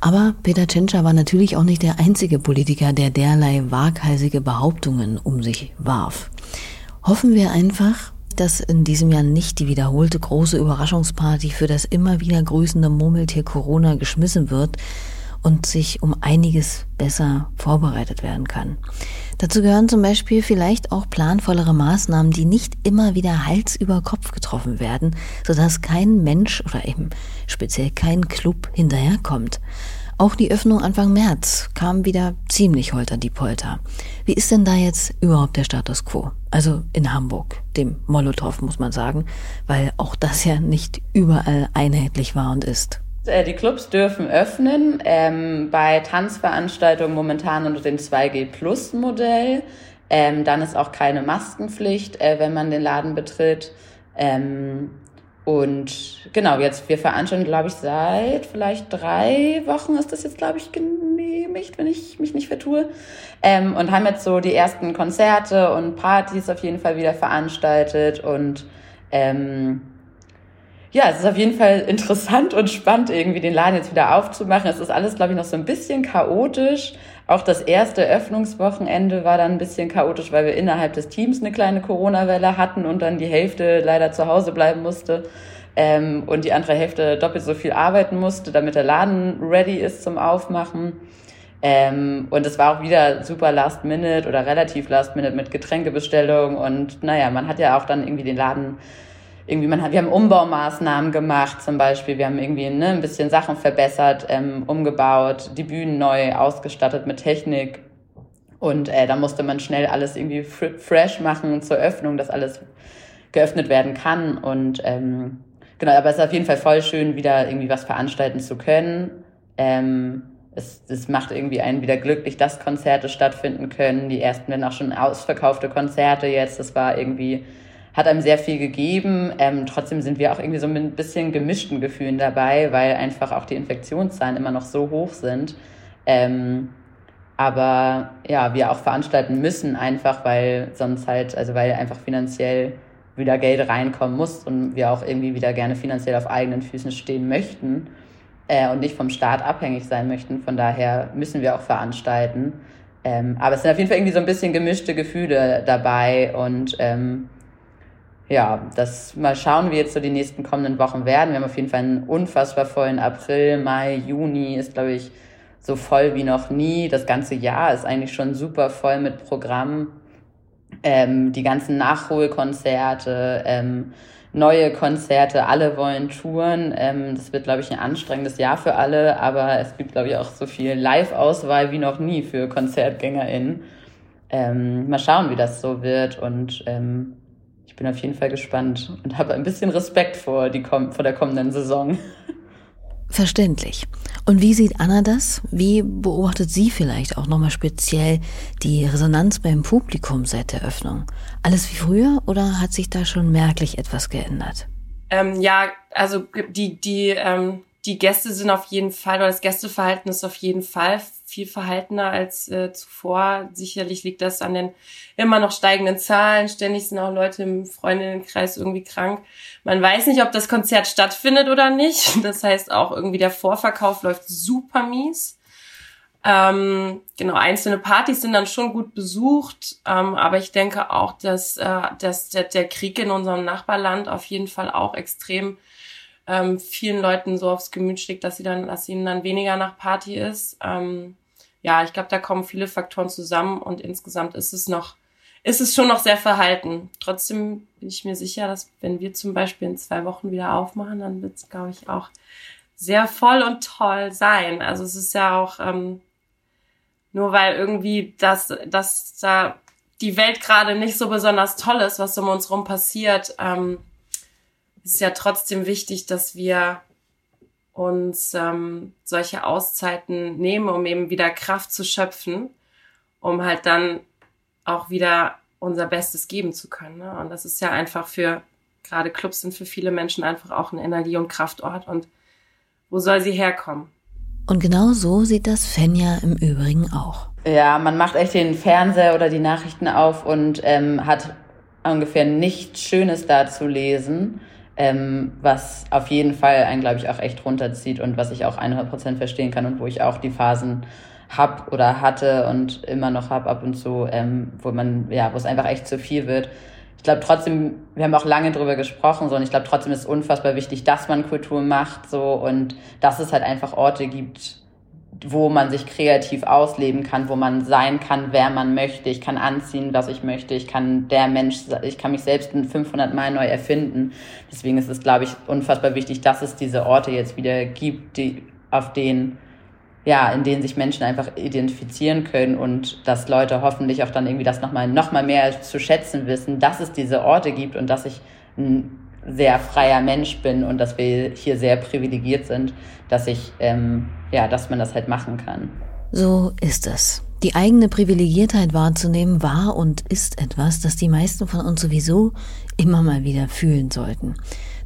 Aber Peter Tschentscher war natürlich auch nicht der einzige Politiker, der derlei waghalsige Behauptungen um sich warf. Hoffen wir einfach, dass in diesem Jahr nicht die wiederholte große Überraschungsparty für das immer wieder grüßende Murmeltier Corona geschmissen wird, und sich um einiges besser vorbereitet werden kann. Dazu gehören zum Beispiel vielleicht auch planvollere Maßnahmen, die nicht immer wieder Hals über Kopf getroffen werden, sodass kein Mensch oder eben speziell kein Club hinterherkommt. Auch die Öffnung Anfang März kam wieder ziemlich holter die Polter. Wie ist denn da jetzt überhaupt der Status quo? Also in Hamburg, dem Molotow muss man sagen, weil auch das ja nicht überall einheitlich war und ist. Äh, die Clubs dürfen öffnen, ähm, bei Tanzveranstaltungen momentan unter dem 2G-Plus-Modell. Ähm, dann ist auch keine Maskenpflicht, äh, wenn man den Laden betritt. Ähm, und genau, jetzt, wir veranstalten, glaube ich, seit vielleicht drei Wochen ist das jetzt, glaube ich, genehmigt, wenn ich mich nicht vertue. Ähm, und haben jetzt so die ersten Konzerte und Partys auf jeden Fall wieder veranstaltet und ähm, ja, es ist auf jeden Fall interessant und spannend, irgendwie den Laden jetzt wieder aufzumachen. Es ist alles, glaube ich, noch so ein bisschen chaotisch. Auch das erste Öffnungswochenende war dann ein bisschen chaotisch, weil wir innerhalb des Teams eine kleine Corona-Welle hatten und dann die Hälfte leider zu Hause bleiben musste ähm, und die andere Hälfte doppelt so viel arbeiten musste, damit der Laden ready ist zum Aufmachen. Ähm, und es war auch wieder super last minute oder relativ last minute mit Getränkebestellung und naja, man hat ja auch dann irgendwie den Laden irgendwie, man hat, wir haben Umbaumaßnahmen gemacht zum Beispiel, wir haben irgendwie ne, ein bisschen Sachen verbessert, ähm, umgebaut, die Bühnen neu ausgestattet mit Technik. Und äh, da musste man schnell alles irgendwie fresh machen zur Öffnung, dass alles geöffnet werden kann. Und ähm, genau, aber es ist auf jeden Fall voll schön, wieder irgendwie was veranstalten zu können. Ähm, es, es macht irgendwie einen wieder glücklich, dass Konzerte stattfinden können. Die ersten werden auch schon ausverkaufte Konzerte jetzt. Das war irgendwie, hat einem sehr viel gegeben. Ähm, trotzdem sind wir auch irgendwie so mit ein bisschen gemischten Gefühlen dabei, weil einfach auch die Infektionszahlen immer noch so hoch sind. Ähm, aber ja, wir auch veranstalten müssen einfach, weil sonst halt, also weil einfach finanziell wieder Geld reinkommen muss und wir auch irgendwie wieder gerne finanziell auf eigenen Füßen stehen möchten äh, und nicht vom Staat abhängig sein möchten. Von daher müssen wir auch veranstalten. Ähm, aber es sind auf jeden Fall irgendwie so ein bisschen gemischte Gefühle dabei und ähm, ja, das mal schauen, wie jetzt so die nächsten kommenden Wochen werden. Wir haben auf jeden Fall einen unfassbar vollen April, Mai, Juni ist, glaube ich, so voll wie noch nie. Das ganze Jahr ist eigentlich schon super voll mit Programmen. Ähm, die ganzen Nachholkonzerte, ähm, neue Konzerte, alle wollen touren. Ähm, das wird, glaube ich, ein anstrengendes Jahr für alle, aber es gibt, glaube ich, auch so viel Live-Auswahl wie noch nie für KonzertgängerInnen. Ähm, mal schauen, wie das so wird und ähm, ich bin auf jeden Fall gespannt und habe ein bisschen Respekt vor, die, vor der kommenden Saison. Verständlich. Und wie sieht Anna das? Wie beobachtet sie vielleicht auch nochmal speziell die Resonanz beim Publikum seit der Öffnung? Alles wie früher oder hat sich da schon merklich etwas geändert? Ähm, ja, also die, die, ähm, die Gäste sind auf jeden Fall, oder das Gästeverhalten ist auf jeden Fall viel verhaltener als äh, zuvor. Sicherlich liegt das an den immer noch steigenden Zahlen. Ständig sind auch Leute im Freundinnenkreis irgendwie krank. Man weiß nicht, ob das Konzert stattfindet oder nicht. <laughs> Das heißt auch irgendwie der Vorverkauf läuft super mies. Ähm, genau, einzelne Partys sind dann schon gut besucht, ähm, aber ich denke auch, dass, äh, dass der, der Krieg in unserem Nachbarland auf jeden Fall auch extrem ähm, vielen Leuten so aufs Gemüt schlägt, dass sie dann, dass ihnen dann weniger nach Party ist. Ähm, ja, ich glaube, da kommen viele Faktoren zusammen und insgesamt ist es noch, ist es schon noch sehr verhalten. Trotzdem bin ich mir sicher, dass wenn wir zum Beispiel in zwei Wochen wieder aufmachen, dann wird es, glaube ich, auch sehr voll und toll sein. Also es ist ja auch ähm, nur weil irgendwie das, dass da die Welt gerade nicht so besonders toll ist, was um uns rum passiert, ähm, ist ja trotzdem wichtig, dass wir uns ähm, solche Auszeiten nehmen, um eben wieder Kraft zu schöpfen, um halt dann auch wieder unser Bestes geben zu können. Ne? Und das ist ja einfach für, gerade Clubs sind für viele Menschen einfach auch ein Energie- und Kraftort. Und wo soll sie herkommen? Und genau so sieht das Fenja im Übrigen auch. Ja, man macht echt den Fernseher oder die Nachrichten auf und ähm, hat ungefähr nichts Schönes da zu lesen ähm, was auf jeden Fall einen, glaube ich, auch echt runterzieht und was ich auch 100% verstehen kann und wo ich auch die Phasen hab oder hatte und immer noch hab ab und zu, ähm, wo man, ja, wo es einfach echt zu viel wird. Ich glaube trotzdem, wir haben auch lange drüber gesprochen, so, und ich glaube trotzdem ist unfassbar wichtig, dass man Kultur macht, so, und dass es halt einfach Orte gibt, wo man sich kreativ ausleben kann, wo man sein kann, wer man möchte. Ich kann anziehen, was ich möchte. Ich kann der Mensch, ich kann mich selbst 500 Mal neu erfinden. Deswegen ist es, glaube ich, unfassbar wichtig, dass es diese Orte jetzt wieder gibt, die, auf denen, ja, in denen sich Menschen einfach identifizieren können und dass Leute hoffentlich auch dann irgendwie das nochmal, noch mal mehr zu schätzen wissen, dass es diese Orte gibt und dass ich sehr freier Mensch bin und dass wir hier sehr privilegiert sind, dass ich, ähm, ja, dass man das halt machen kann. So ist es. Die eigene Privilegiertheit wahrzunehmen war und ist etwas, das die meisten von uns sowieso immer mal wieder fühlen sollten.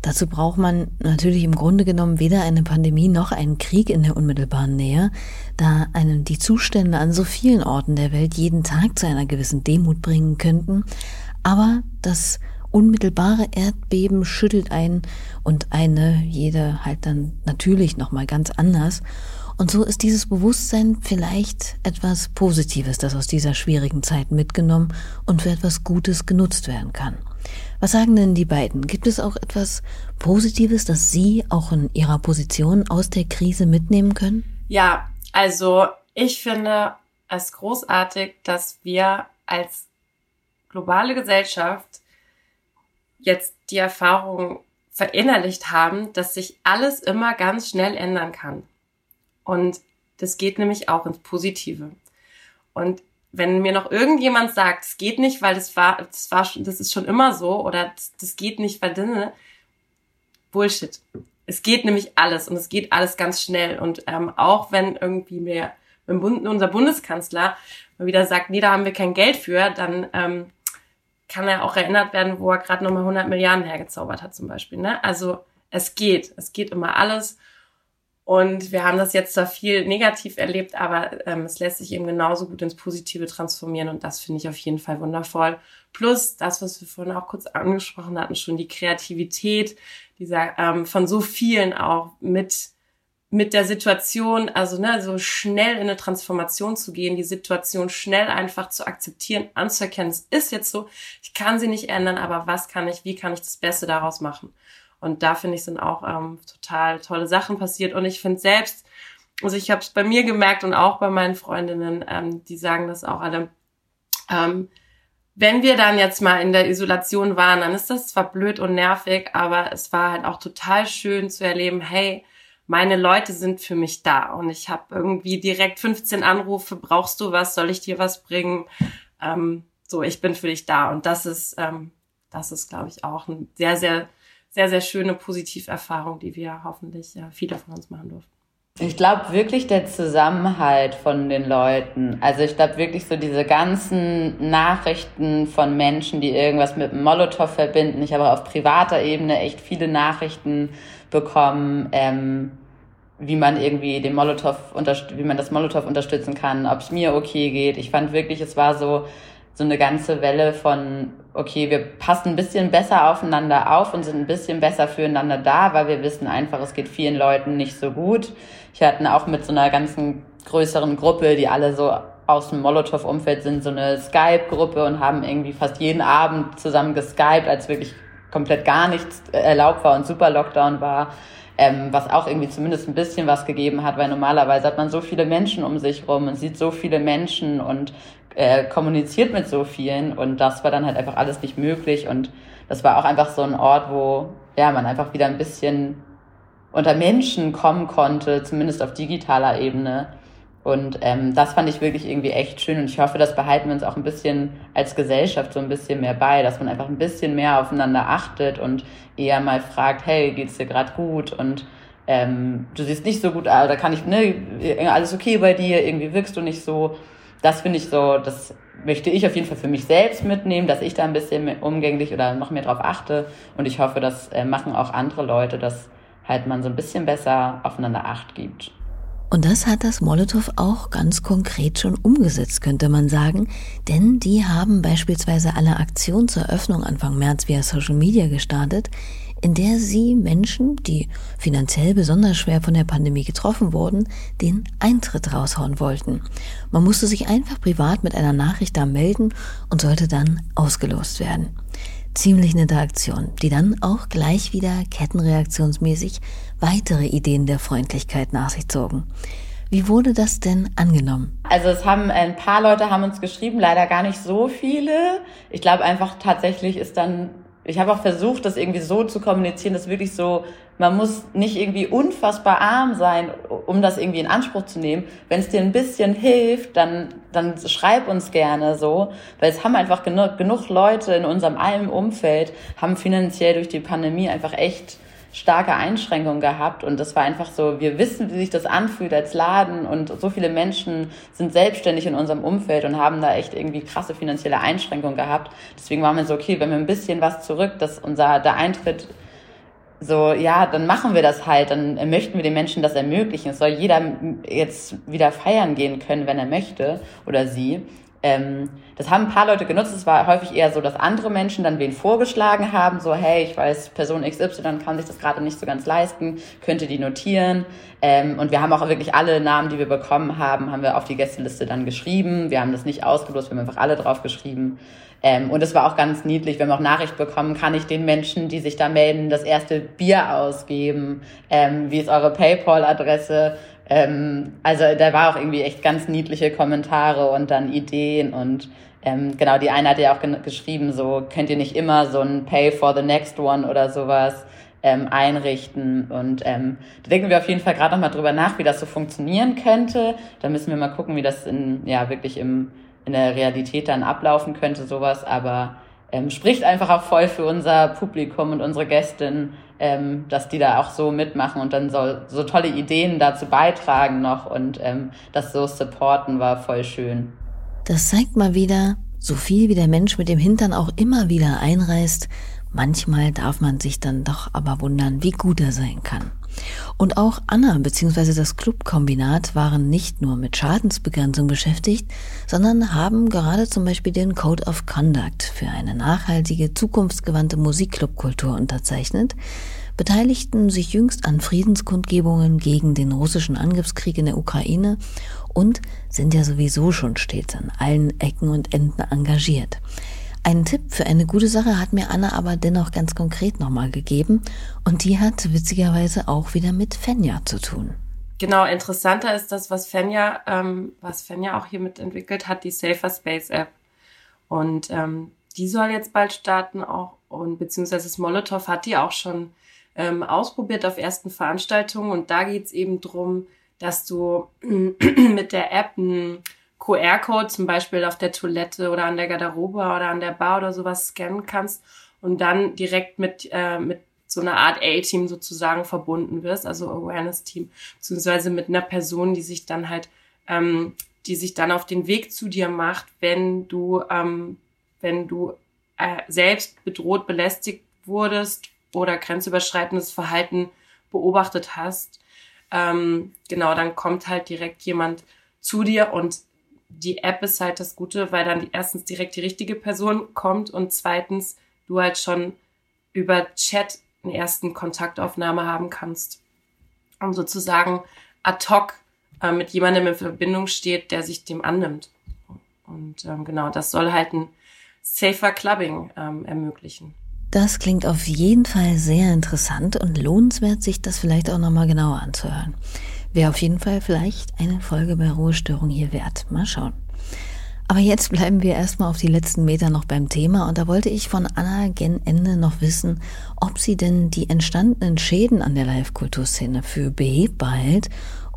Dazu braucht man natürlich im Grunde genommen weder eine Pandemie noch einen Krieg in der unmittelbaren Nähe, da einem die Zustände an so vielen Orten der Welt jeden Tag zu einer gewissen Demut bringen könnten. Aber das unmittelbare Erdbeben schüttelt ein und eine, jede halt dann natürlich nochmal ganz anders. Und so ist dieses Bewusstsein vielleicht etwas Positives, das aus dieser schwierigen Zeit mitgenommen und für etwas Gutes genutzt werden kann. Was sagen denn die beiden? Gibt es auch etwas Positives, das Sie auch in Ihrer Position aus der Krise mitnehmen können? Ja, also ich finde es großartig, dass wir als globale Gesellschaft jetzt die Erfahrung verinnerlicht haben, dass sich alles immer ganz schnell ändern kann. Und das geht nämlich auch ins Positive. Und wenn mir noch irgendjemand sagt, es geht nicht, weil das war, das war, das ist schon immer so, oder das, geht nicht, weil das, Bullshit. Es geht nämlich alles und es geht alles ganz schnell. Und ähm, auch wenn irgendwie mir unser Bundeskanzler mal wieder sagt, nee, da haben wir kein Geld für, dann ähm, kann er auch erinnert werden, wo er gerade nochmal 100 Milliarden hergezaubert hat zum Beispiel. Ne? Also es geht, es geht immer alles. Und wir haben das jetzt zwar viel negativ erlebt, aber ähm, es lässt sich eben genauso gut ins Positive transformieren und das finde ich auf jeden Fall wundervoll. Plus das, was wir vorhin auch kurz angesprochen hatten, schon die Kreativität dieser ähm, von so vielen auch mit mit der Situation, also ne, so schnell in eine Transformation zu gehen, die Situation schnell einfach zu akzeptieren, anzuerkennen, es ist jetzt so, ich kann sie nicht ändern, aber was kann ich, wie kann ich das Beste daraus machen? Und da finde ich, sind auch ähm, total tolle Sachen passiert. Und ich finde selbst, also ich habe es bei mir gemerkt und auch bei meinen Freundinnen, ähm, die sagen das auch alle, ähm, wenn wir dann jetzt mal in der Isolation waren, dann ist das zwar blöd und nervig, aber es war halt auch total schön zu erleben, hey, meine Leute sind für mich da und ich habe irgendwie direkt 15 Anrufe, brauchst du was, soll ich dir was bringen? Ähm, so, ich bin für dich da und das ist, ähm, das ist, glaube ich, auch ein sehr, sehr sehr, sehr schöne Positiverfahrung, die wir hoffentlich ja, viele von uns machen durften. Ich glaube wirklich der Zusammenhalt von den Leuten. Also ich glaube wirklich so diese ganzen Nachrichten von Menschen, die irgendwas mit Molotow verbinden. Ich habe auf privater Ebene echt viele Nachrichten bekommen, ähm, wie man irgendwie den Molotow wie man das Molotow unterstützen kann, ob es mir okay geht. Ich fand wirklich, es war so so eine ganze Welle von, okay, wir passen ein bisschen besser aufeinander auf und sind ein bisschen besser füreinander da, weil wir wissen einfach, es geht vielen Leuten nicht so gut. Ich hatte auch mit so einer ganzen größeren Gruppe, die alle so aus dem Molotow-Umfeld sind, so eine Skype-Gruppe und haben irgendwie fast jeden Abend zusammen geskypt, als wirklich komplett gar nichts erlaubt war und super Lockdown war. Ähm, was auch irgendwie zumindest ein bisschen was gegeben hat, weil normalerweise hat man so viele Menschen um sich rum und sieht so viele Menschen und äh, kommuniziert mit so vielen und das war dann halt einfach alles nicht möglich und das war auch einfach so ein Ort, wo ja man einfach wieder ein bisschen unter Menschen kommen konnte, zumindest auf digitaler Ebene. Und ähm, das fand ich wirklich irgendwie echt schön und ich hoffe, das behalten wir uns auch ein bisschen als Gesellschaft so ein bisschen mehr bei, dass man einfach ein bisschen mehr aufeinander achtet und eher mal fragt, hey, geht's dir gerade gut und ähm, du siehst nicht so gut aus, da kann ich, ne, alles okay bei dir, irgendwie wirkst du nicht so das finde ich so, das möchte ich auf jeden Fall für mich selbst mitnehmen, dass ich da ein bisschen umgänglich oder noch mehr drauf achte. Und ich hoffe, das äh, machen auch andere Leute, dass halt man so ein bisschen besser aufeinander Acht gibt. Und das hat das Molotow auch ganz konkret schon umgesetzt, könnte man sagen. Denn die haben beispielsweise eine Aktion zur Öffnung Anfang März via Social Media gestartet, in der sie Menschen, die finanziell besonders schwer von der Pandemie getroffen wurden, den Eintritt raushauen wollten. Man musste sich einfach privat mit einer Nachricht da melden und sollte dann ausgelost werden. Ziemlich nette Aktion, die dann auch gleich wieder kettenreaktionsmäßig weitere Ideen der Freundlichkeit nach sich zogen. Wie wurde das denn angenommen? Also es haben ein paar Leute haben uns geschrieben, leider gar nicht so viele. Ich glaube einfach tatsächlich ist dann ich habe auch versucht, das irgendwie so zu kommunizieren, dass wirklich so, man muss nicht irgendwie unfassbar arm sein, um das irgendwie in Anspruch zu nehmen. Wenn es dir ein bisschen hilft, dann, dann schreib uns gerne so, weil es haben einfach genug, genug Leute in unserem allen Umfeld, haben finanziell durch die Pandemie einfach echt starke Einschränkungen gehabt und das war einfach so, wir wissen, wie sich das anfühlt als Laden und so viele Menschen sind selbstständig in unserem Umfeld und haben da echt irgendwie krasse finanzielle Einschränkungen gehabt. Deswegen waren wir so, okay, wenn wir ein bisschen was zurück, dass unser, der Eintritt so, ja, dann machen wir das halt, dann möchten wir den Menschen das ermöglichen. Es soll jeder jetzt wieder feiern gehen können, wenn er möchte oder sie. Ähm, das haben ein paar Leute genutzt. Es war häufig eher so, dass andere Menschen dann wen vorgeschlagen haben, so hey, ich weiß, Person XY kann sich das gerade nicht so ganz leisten, könnte die notieren. Ähm, und wir haben auch wirklich alle Namen, die wir bekommen haben, haben wir auf die Gästeliste dann geschrieben. Wir haben das nicht ausgelost, wir haben einfach alle drauf geschrieben. Ähm, und es war auch ganz niedlich, wir haben auch Nachricht bekommen, kann ich den Menschen, die sich da melden, das erste Bier ausgeben? Ähm, wie ist eure PayPal-Adresse? Ähm, also da war auch irgendwie echt ganz niedliche Kommentare und dann Ideen und ähm, genau, die eine hat ja auch geschrieben, so könnt ihr nicht immer so ein Pay for the next one oder sowas ähm, einrichten. Und ähm, da denken wir auf jeden Fall gerade noch mal drüber nach, wie das so funktionieren könnte. Da müssen wir mal gucken, wie das in, ja, wirklich im, in der Realität dann ablaufen könnte, sowas. Aber ähm, spricht einfach auch voll für unser Publikum und unsere Gästin, ähm, dass die da auch so mitmachen und dann so, so tolle Ideen dazu beitragen noch und ähm, das so supporten war voll schön. Das zeigt mal wieder, so viel wie der Mensch mit dem Hintern auch immer wieder einreißt, manchmal darf man sich dann doch aber wundern, wie gut er sein kann. Und auch Anna bzw. das Clubkombinat waren nicht nur mit Schadensbegrenzung beschäftigt, sondern haben gerade zum Beispiel den Code of Conduct für eine nachhaltige, zukunftsgewandte Musikclubkultur unterzeichnet, beteiligten sich jüngst an Friedenskundgebungen gegen den russischen Angriffskrieg in der Ukraine und sind ja sowieso schon stets an allen Ecken und Enden engagiert. Einen Tipp für eine gute Sache hat mir Anna aber dennoch ganz konkret nochmal gegeben und die hat witzigerweise auch wieder mit Fenja zu tun. Genau, interessanter ist das, was Fenja, ähm, was Fenja auch hier mitentwickelt hat, die Safer Space App. Und ähm, die soll jetzt bald starten auch und beziehungsweise das Molotow hat die auch schon ähm, ausprobiert auf ersten Veranstaltungen und da geht's eben drum, dass du <clears throat> mit der App ein QR-Code zum Beispiel auf der Toilette oder an der Garderobe oder an der Bar oder sowas scannen kannst und dann direkt mit, äh, mit so einer Art A-Team sozusagen verbunden wirst, also Awareness-Team, beziehungsweise mit einer Person, die sich dann halt, ähm, die sich dann auf den Weg zu dir macht, wenn du, ähm, wenn du äh, selbst bedroht, belästigt wurdest oder grenzüberschreitendes Verhalten beobachtet hast. Ähm, genau, dann kommt halt direkt jemand zu dir und die App ist halt das Gute, weil dann erstens direkt die richtige Person kommt und zweitens du halt schon über Chat eine ersten Kontaktaufnahme haben kannst. Und sozusagen ad hoc äh, mit jemandem in Verbindung steht, der sich dem annimmt. Und ähm, genau, das soll halt ein safer Clubbing ähm, ermöglichen. Das klingt auf jeden Fall sehr interessant und lohnenswert, sich das vielleicht auch nochmal genauer anzuhören. Wäre auf jeden Fall vielleicht eine Folge bei Ruhestörung hier wert. Mal schauen. Aber jetzt bleiben wir erstmal auf die letzten Meter noch beim Thema und da wollte ich von Anna gen Ende noch wissen, ob sie denn die entstandenen Schäden an der Live-Kulturszene für behebbar hält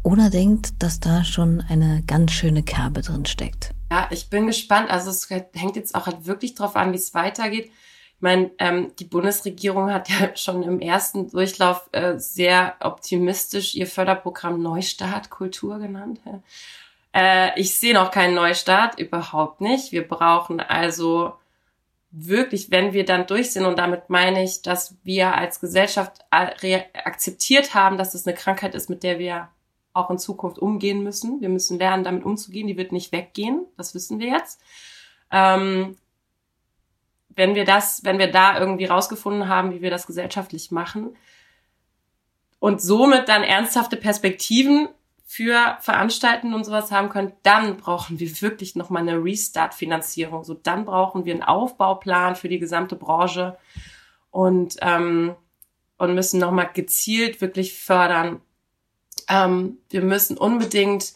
oder denkt, dass da schon eine ganz schöne Kerbe drin steckt. Ja, ich bin gespannt. Also es hängt jetzt auch halt wirklich drauf an, wie es weitergeht meine, ähm, die Bundesregierung hat ja <laughs> schon im ersten Durchlauf äh, sehr optimistisch ihr Förderprogramm Neustart Kultur genannt. Äh, ich sehe noch keinen Neustart, überhaupt nicht. Wir brauchen also wirklich, wenn wir dann durch sind, und damit meine ich, dass wir als Gesellschaft akzeptiert haben, dass es eine Krankheit ist, mit der wir auch in Zukunft umgehen müssen. Wir müssen lernen, damit umzugehen. Die wird nicht weggehen. Das wissen wir jetzt. Ähm, wenn wir das, wenn wir da irgendwie rausgefunden haben, wie wir das gesellschaftlich machen und somit dann ernsthafte Perspektiven für Veranstalten und sowas haben können, dann brauchen wir wirklich nochmal eine Restart-Finanzierung. So, dann brauchen wir einen Aufbauplan für die gesamte Branche und, ähm, und müssen nochmal gezielt wirklich fördern. Ähm, wir müssen unbedingt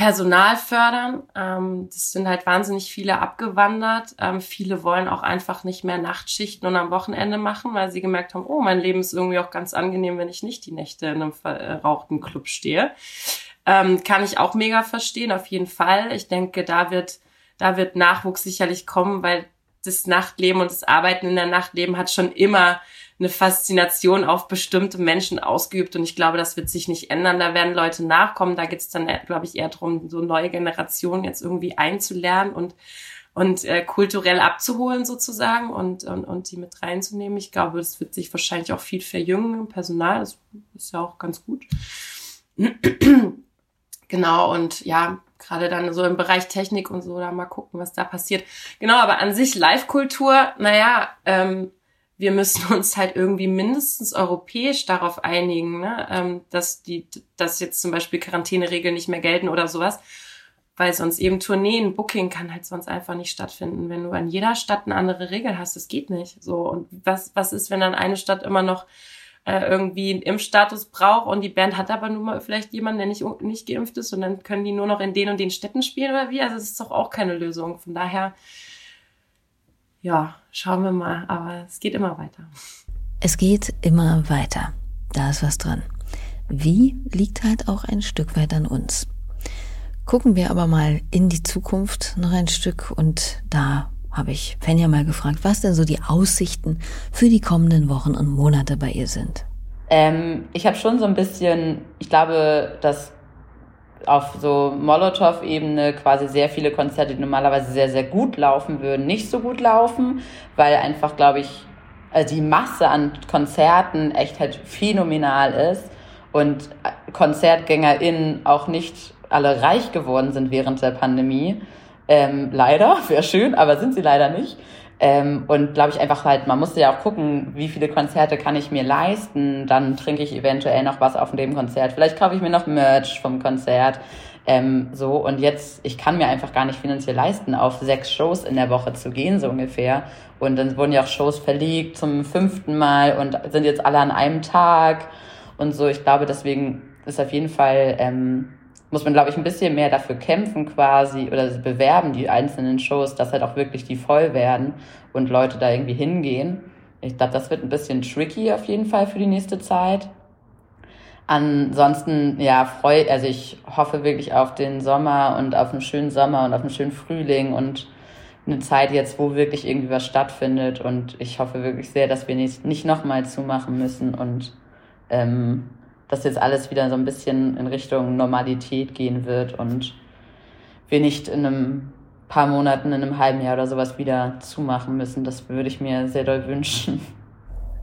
Personal fördern. Ähm, das sind halt wahnsinnig viele abgewandert. Ähm, viele wollen auch einfach nicht mehr Nachtschichten und am Wochenende machen, weil sie gemerkt haben, oh, mein Leben ist irgendwie auch ganz angenehm, wenn ich nicht die Nächte in einem verrauchten Club stehe. Ähm, kann ich auch mega verstehen, auf jeden Fall. Ich denke, da wird, da wird Nachwuchs sicherlich kommen, weil das Nachtleben und das Arbeiten in der Nachtleben hat schon immer eine Faszination auf bestimmte Menschen ausgeübt und ich glaube, das wird sich nicht ändern. Da werden Leute nachkommen. Da geht es dann, glaube ich, eher darum, so neue Generationen jetzt irgendwie einzulernen und und äh, kulturell abzuholen sozusagen und, und, und die mit reinzunehmen. Ich glaube, das wird sich wahrscheinlich auch viel verjüngen, Personal, das ist ja auch ganz gut. genau, und ja, gerade dann so im Bereich Technik und so, da mal gucken, was da passiert. Genau, aber an sich Live-Kultur, naja, ähm, wir müssen uns halt irgendwie mindestens europäisch darauf einigen, ne? ähm, dass die, dass jetzt zum Beispiel Quarantäneregeln nicht mehr gelten oder sowas, weil sonst eben Tourneen, Booking kann halt sonst einfach nicht stattfinden, wenn du an jeder Stadt eine andere Regel hast. Das geht nicht. So und was was ist, wenn dann eine Stadt immer noch äh, irgendwie einen Impfstatus braucht und die Band hat aber nur mal vielleicht jemanden, der nicht nicht geimpft ist und dann können die nur noch in den und den Städten spielen oder wie? Also das ist doch auch keine Lösung. Von daher ja, schauen wir mal. Aber es geht immer weiter. Es geht immer weiter. Da ist was dran. Wie liegt halt auch ein Stück weit an uns. Gucken wir aber mal in die Zukunft noch ein Stück und da habe ich Fenja mal gefragt, was denn so die Aussichten für die kommenden Wochen und Monate bei ihr sind. Ähm, ich habe schon so ein bisschen, ich glaube, dass auf so Molotow-Ebene quasi sehr viele Konzerte, die normalerweise sehr, sehr gut laufen würden, nicht so gut laufen, weil einfach, glaube ich, also die Masse an Konzerten echt halt phänomenal ist und KonzertgängerInnen auch nicht alle reich geworden sind während der Pandemie. Ähm, leider, <laughs> wäre schön, aber sind sie leider nicht. Ähm, und glaube ich einfach halt, man musste ja auch gucken, wie viele Konzerte kann ich mir leisten. Dann trinke ich eventuell noch was auf dem Konzert. Vielleicht kaufe ich mir noch Merch vom Konzert. Ähm, so, und jetzt, ich kann mir einfach gar nicht finanziell leisten, auf sechs Shows in der Woche zu gehen, so ungefähr. Und dann wurden ja auch Shows verlegt zum fünften Mal und sind jetzt alle an einem Tag und so. Ich glaube, deswegen ist auf jeden Fall ähm, muss man, glaube ich, ein bisschen mehr dafür kämpfen quasi oder bewerben, die einzelnen Shows, dass halt auch wirklich die voll werden und Leute da irgendwie hingehen. Ich glaube, das wird ein bisschen tricky auf jeden Fall für die nächste Zeit. Ansonsten, ja, freu, also ich hoffe wirklich auf den Sommer und auf einen schönen Sommer und auf einen schönen Frühling und eine Zeit jetzt, wo wirklich irgendwie was stattfindet. Und ich hoffe wirklich sehr, dass wir nicht, nicht nochmal zumachen müssen und ähm, dass jetzt alles wieder so ein bisschen in Richtung Normalität gehen wird und wir nicht in einem paar Monaten, in einem halben Jahr oder sowas wieder zumachen müssen. Das würde ich mir sehr doll wünschen.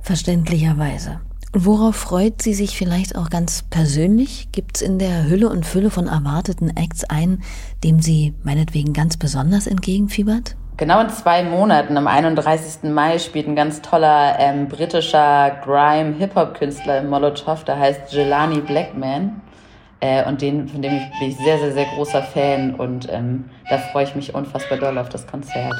Verständlicherweise. Und worauf freut sie sich vielleicht auch ganz persönlich? Gibt es in der Hülle und Fülle von erwarteten Acts einen, dem sie meinetwegen ganz besonders entgegenfiebert? Genau in zwei Monaten, am 31. Mai, spielt ein ganz toller ähm, britischer Grime-Hip-Hop-Künstler im Molotow, der heißt Jelani Blackman. Äh, und den, von dem ich, bin ich sehr, sehr, sehr großer Fan und ähm, da freue ich mich unfassbar doll auf das Konzert.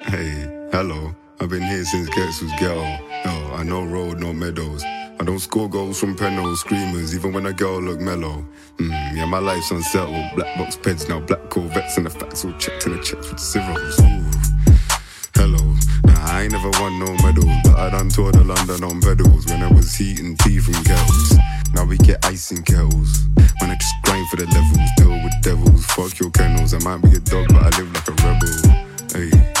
Hey, hello. I've been here since Gets was ghetto. No, I know road, no meadows. I don't score goals from penals, screamers, even when a girl look mellow. Mm, yeah, my life's unsettled. Black box peds now, black Corvettes, and the facts all checked in the checks with zeros. Hello, nah, I ain't never won no medals, but I done toured the London on pedals when I was heating tea from kettles. Now we get ice in kettles. When I just grind for the levels, deal with devils, fuck your kennels. I might be a dog, but I live like a rebel. Hey.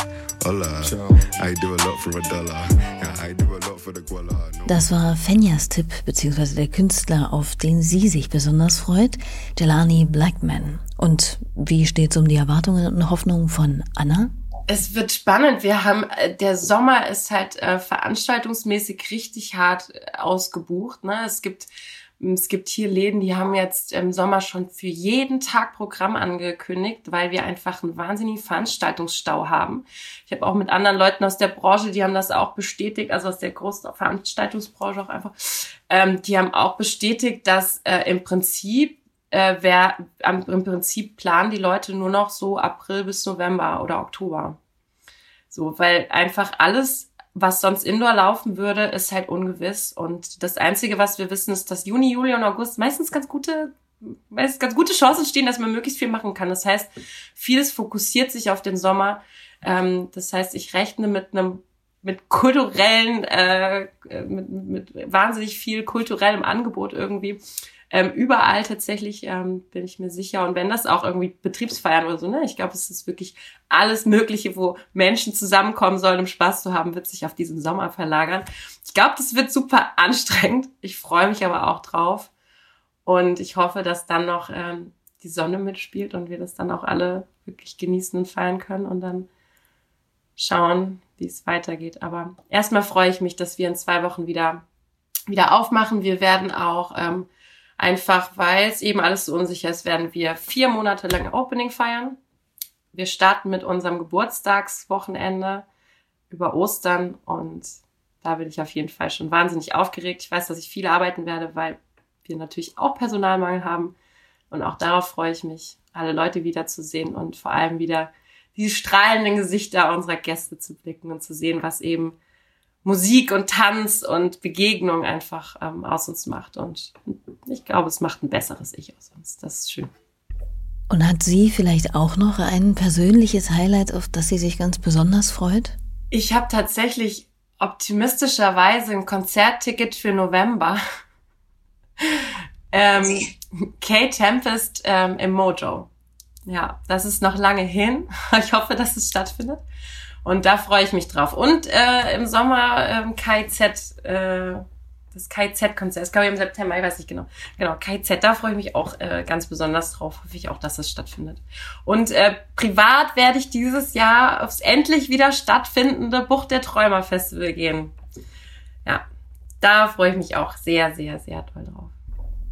Das war Fenjas Tipp, beziehungsweise der Künstler, auf den sie sich besonders freut, Jelani Blackman. Und wie steht's um die Erwartungen und Hoffnungen von Anna? Es wird spannend. Wir haben, äh, der Sommer ist halt äh, veranstaltungsmäßig richtig hart äh, ausgebucht. Ne? Es gibt es gibt hier Läden, die haben jetzt im Sommer schon für jeden Tag Programm angekündigt, weil wir einfach einen wahnsinnigen Veranstaltungsstau haben. Ich habe auch mit anderen Leuten aus der Branche, die haben das auch bestätigt, also aus der großen Veranstaltungsbranche auch einfach, ähm, die haben auch bestätigt, dass äh, im Prinzip äh, wer ähm, im Prinzip planen die Leute nur noch so April bis November oder Oktober. So, weil einfach alles was sonst indoor laufen würde, ist halt ungewiss. Und das Einzige, was wir wissen, ist, dass Juni, Juli und August meistens ganz gute, meistens ganz gute Chancen stehen, dass man möglichst viel machen kann. Das heißt, vieles fokussiert sich auf den Sommer. Ähm, das heißt, ich rechne mit einem mit kulturellen, äh, mit, mit wahnsinnig viel kulturellem Angebot irgendwie ähm, überall tatsächlich, ähm, bin ich mir sicher. Und wenn das auch irgendwie Betriebsfeiern oder so, ne, ich glaube, es ist wirklich alles Mögliche, wo Menschen zusammenkommen sollen, um Spaß zu haben, wird sich auf diesen Sommer verlagern. Ich glaube, das wird super <laughs> anstrengend. Ich freue mich aber auch drauf. Und ich hoffe, dass dann noch ähm, die Sonne mitspielt und wir das dann auch alle wirklich genießen und feiern können und dann schauen, wie es weitergeht. Aber erstmal freue ich mich, dass wir in zwei Wochen wieder wieder aufmachen. Wir werden auch ähm, Einfach weil es eben alles so unsicher ist, werden wir vier Monate lang Opening feiern. Wir starten mit unserem Geburtstagswochenende über Ostern und da bin ich auf jeden Fall schon wahnsinnig aufgeregt. Ich weiß, dass ich viel arbeiten werde, weil wir natürlich auch Personalmangel haben. Und auch darauf freue ich mich, alle Leute wiederzusehen und vor allem wieder die strahlenden Gesichter unserer Gäste zu blicken und zu sehen, was eben Musik und Tanz und Begegnung einfach ähm, aus uns macht. Und ich glaube, es macht ein besseres Ich aus uns. Das ist schön. Und hat sie vielleicht auch noch ein persönliches Highlight, auf das sie sich ganz besonders freut? Ich habe tatsächlich optimistischerweise ein Konzertticket für November. <laughs> ähm, Kate Tempest ähm, im Mojo. Ja, das ist noch lange hin. <laughs> Ich hoffe, dass es stattfindet. Und da freue ich mich drauf. Und äh, im Sommer ähm, KZ, äh, das KZ-Konzert, das glaube ich im September, ich weiß nicht genau. Genau, KZ, da freue ich mich auch äh, ganz besonders drauf. Hoffe ich auch, dass es stattfindet. Und äh, privat werde ich dieses Jahr aufs endlich wieder stattfindende Bucht der Träumer Festival gehen. Ja, da freue ich mich auch sehr, sehr, sehr toll drauf.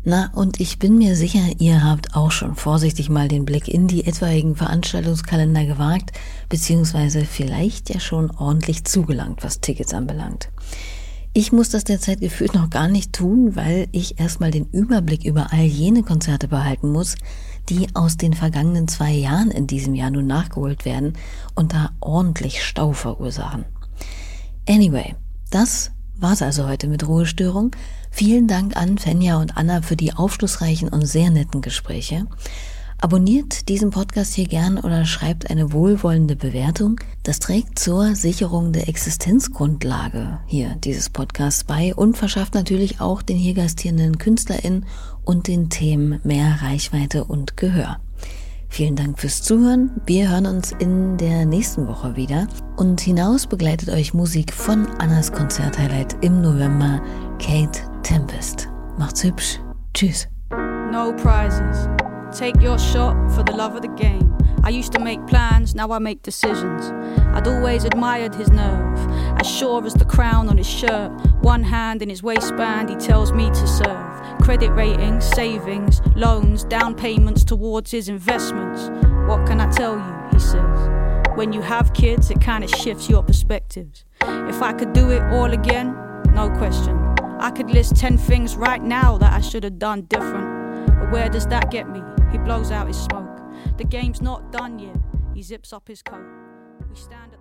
Na, und ich bin mir sicher, ihr habt auch schon vorsichtig mal den Blick in die etwaigen Veranstaltungskalender gewagt, beziehungsweise vielleicht ja schon ordentlich zugelangt, was Tickets anbelangt. Ich muss das derzeit gefühlt noch gar nicht tun, weil ich erstmal den Überblick über all jene Konzerte behalten muss, die aus den vergangenen zwei Jahren in diesem Jahr nun nachgeholt werden und da ordentlich Stau verursachen. Anyway, das war's also heute mit Ruhestörung. Vielen Dank an Fenja und Anna für die aufschlussreichen und sehr netten Gespräche. Abonniert diesen Podcast hier gern oder schreibt eine wohlwollende Bewertung. Das trägt zur Sicherung der Existenzgrundlage hier dieses Podcasts bei und verschafft natürlich auch den hier gastierenden KünstlerInnen und den Themen mehr Reichweite und Gehör. Vielen Dank fürs Zuhören. Wir hören uns in der nächsten Woche wieder. Und hinaus begleitet euch Musik von Annas Konzerthighlight im November, Kate Tempest. Macht's hübsch. Tschüss. No prizes. Take your shot for the love of the game. I used to make plans, now I make decisions. I'd always admired his nerve, as sure as the crown on his shirt. One hand in his waistband, he tells me to serve. Credit ratings, savings, loans, down payments towards his investments. What can I tell you? He says. When you have kids, it kind of shifts your perspectives. If I could do it all again, no question. I could list 10 things right now that I should have done different. But where does that get me? He blows out his smoke. The game's not done yet. He zips up his coat. We stand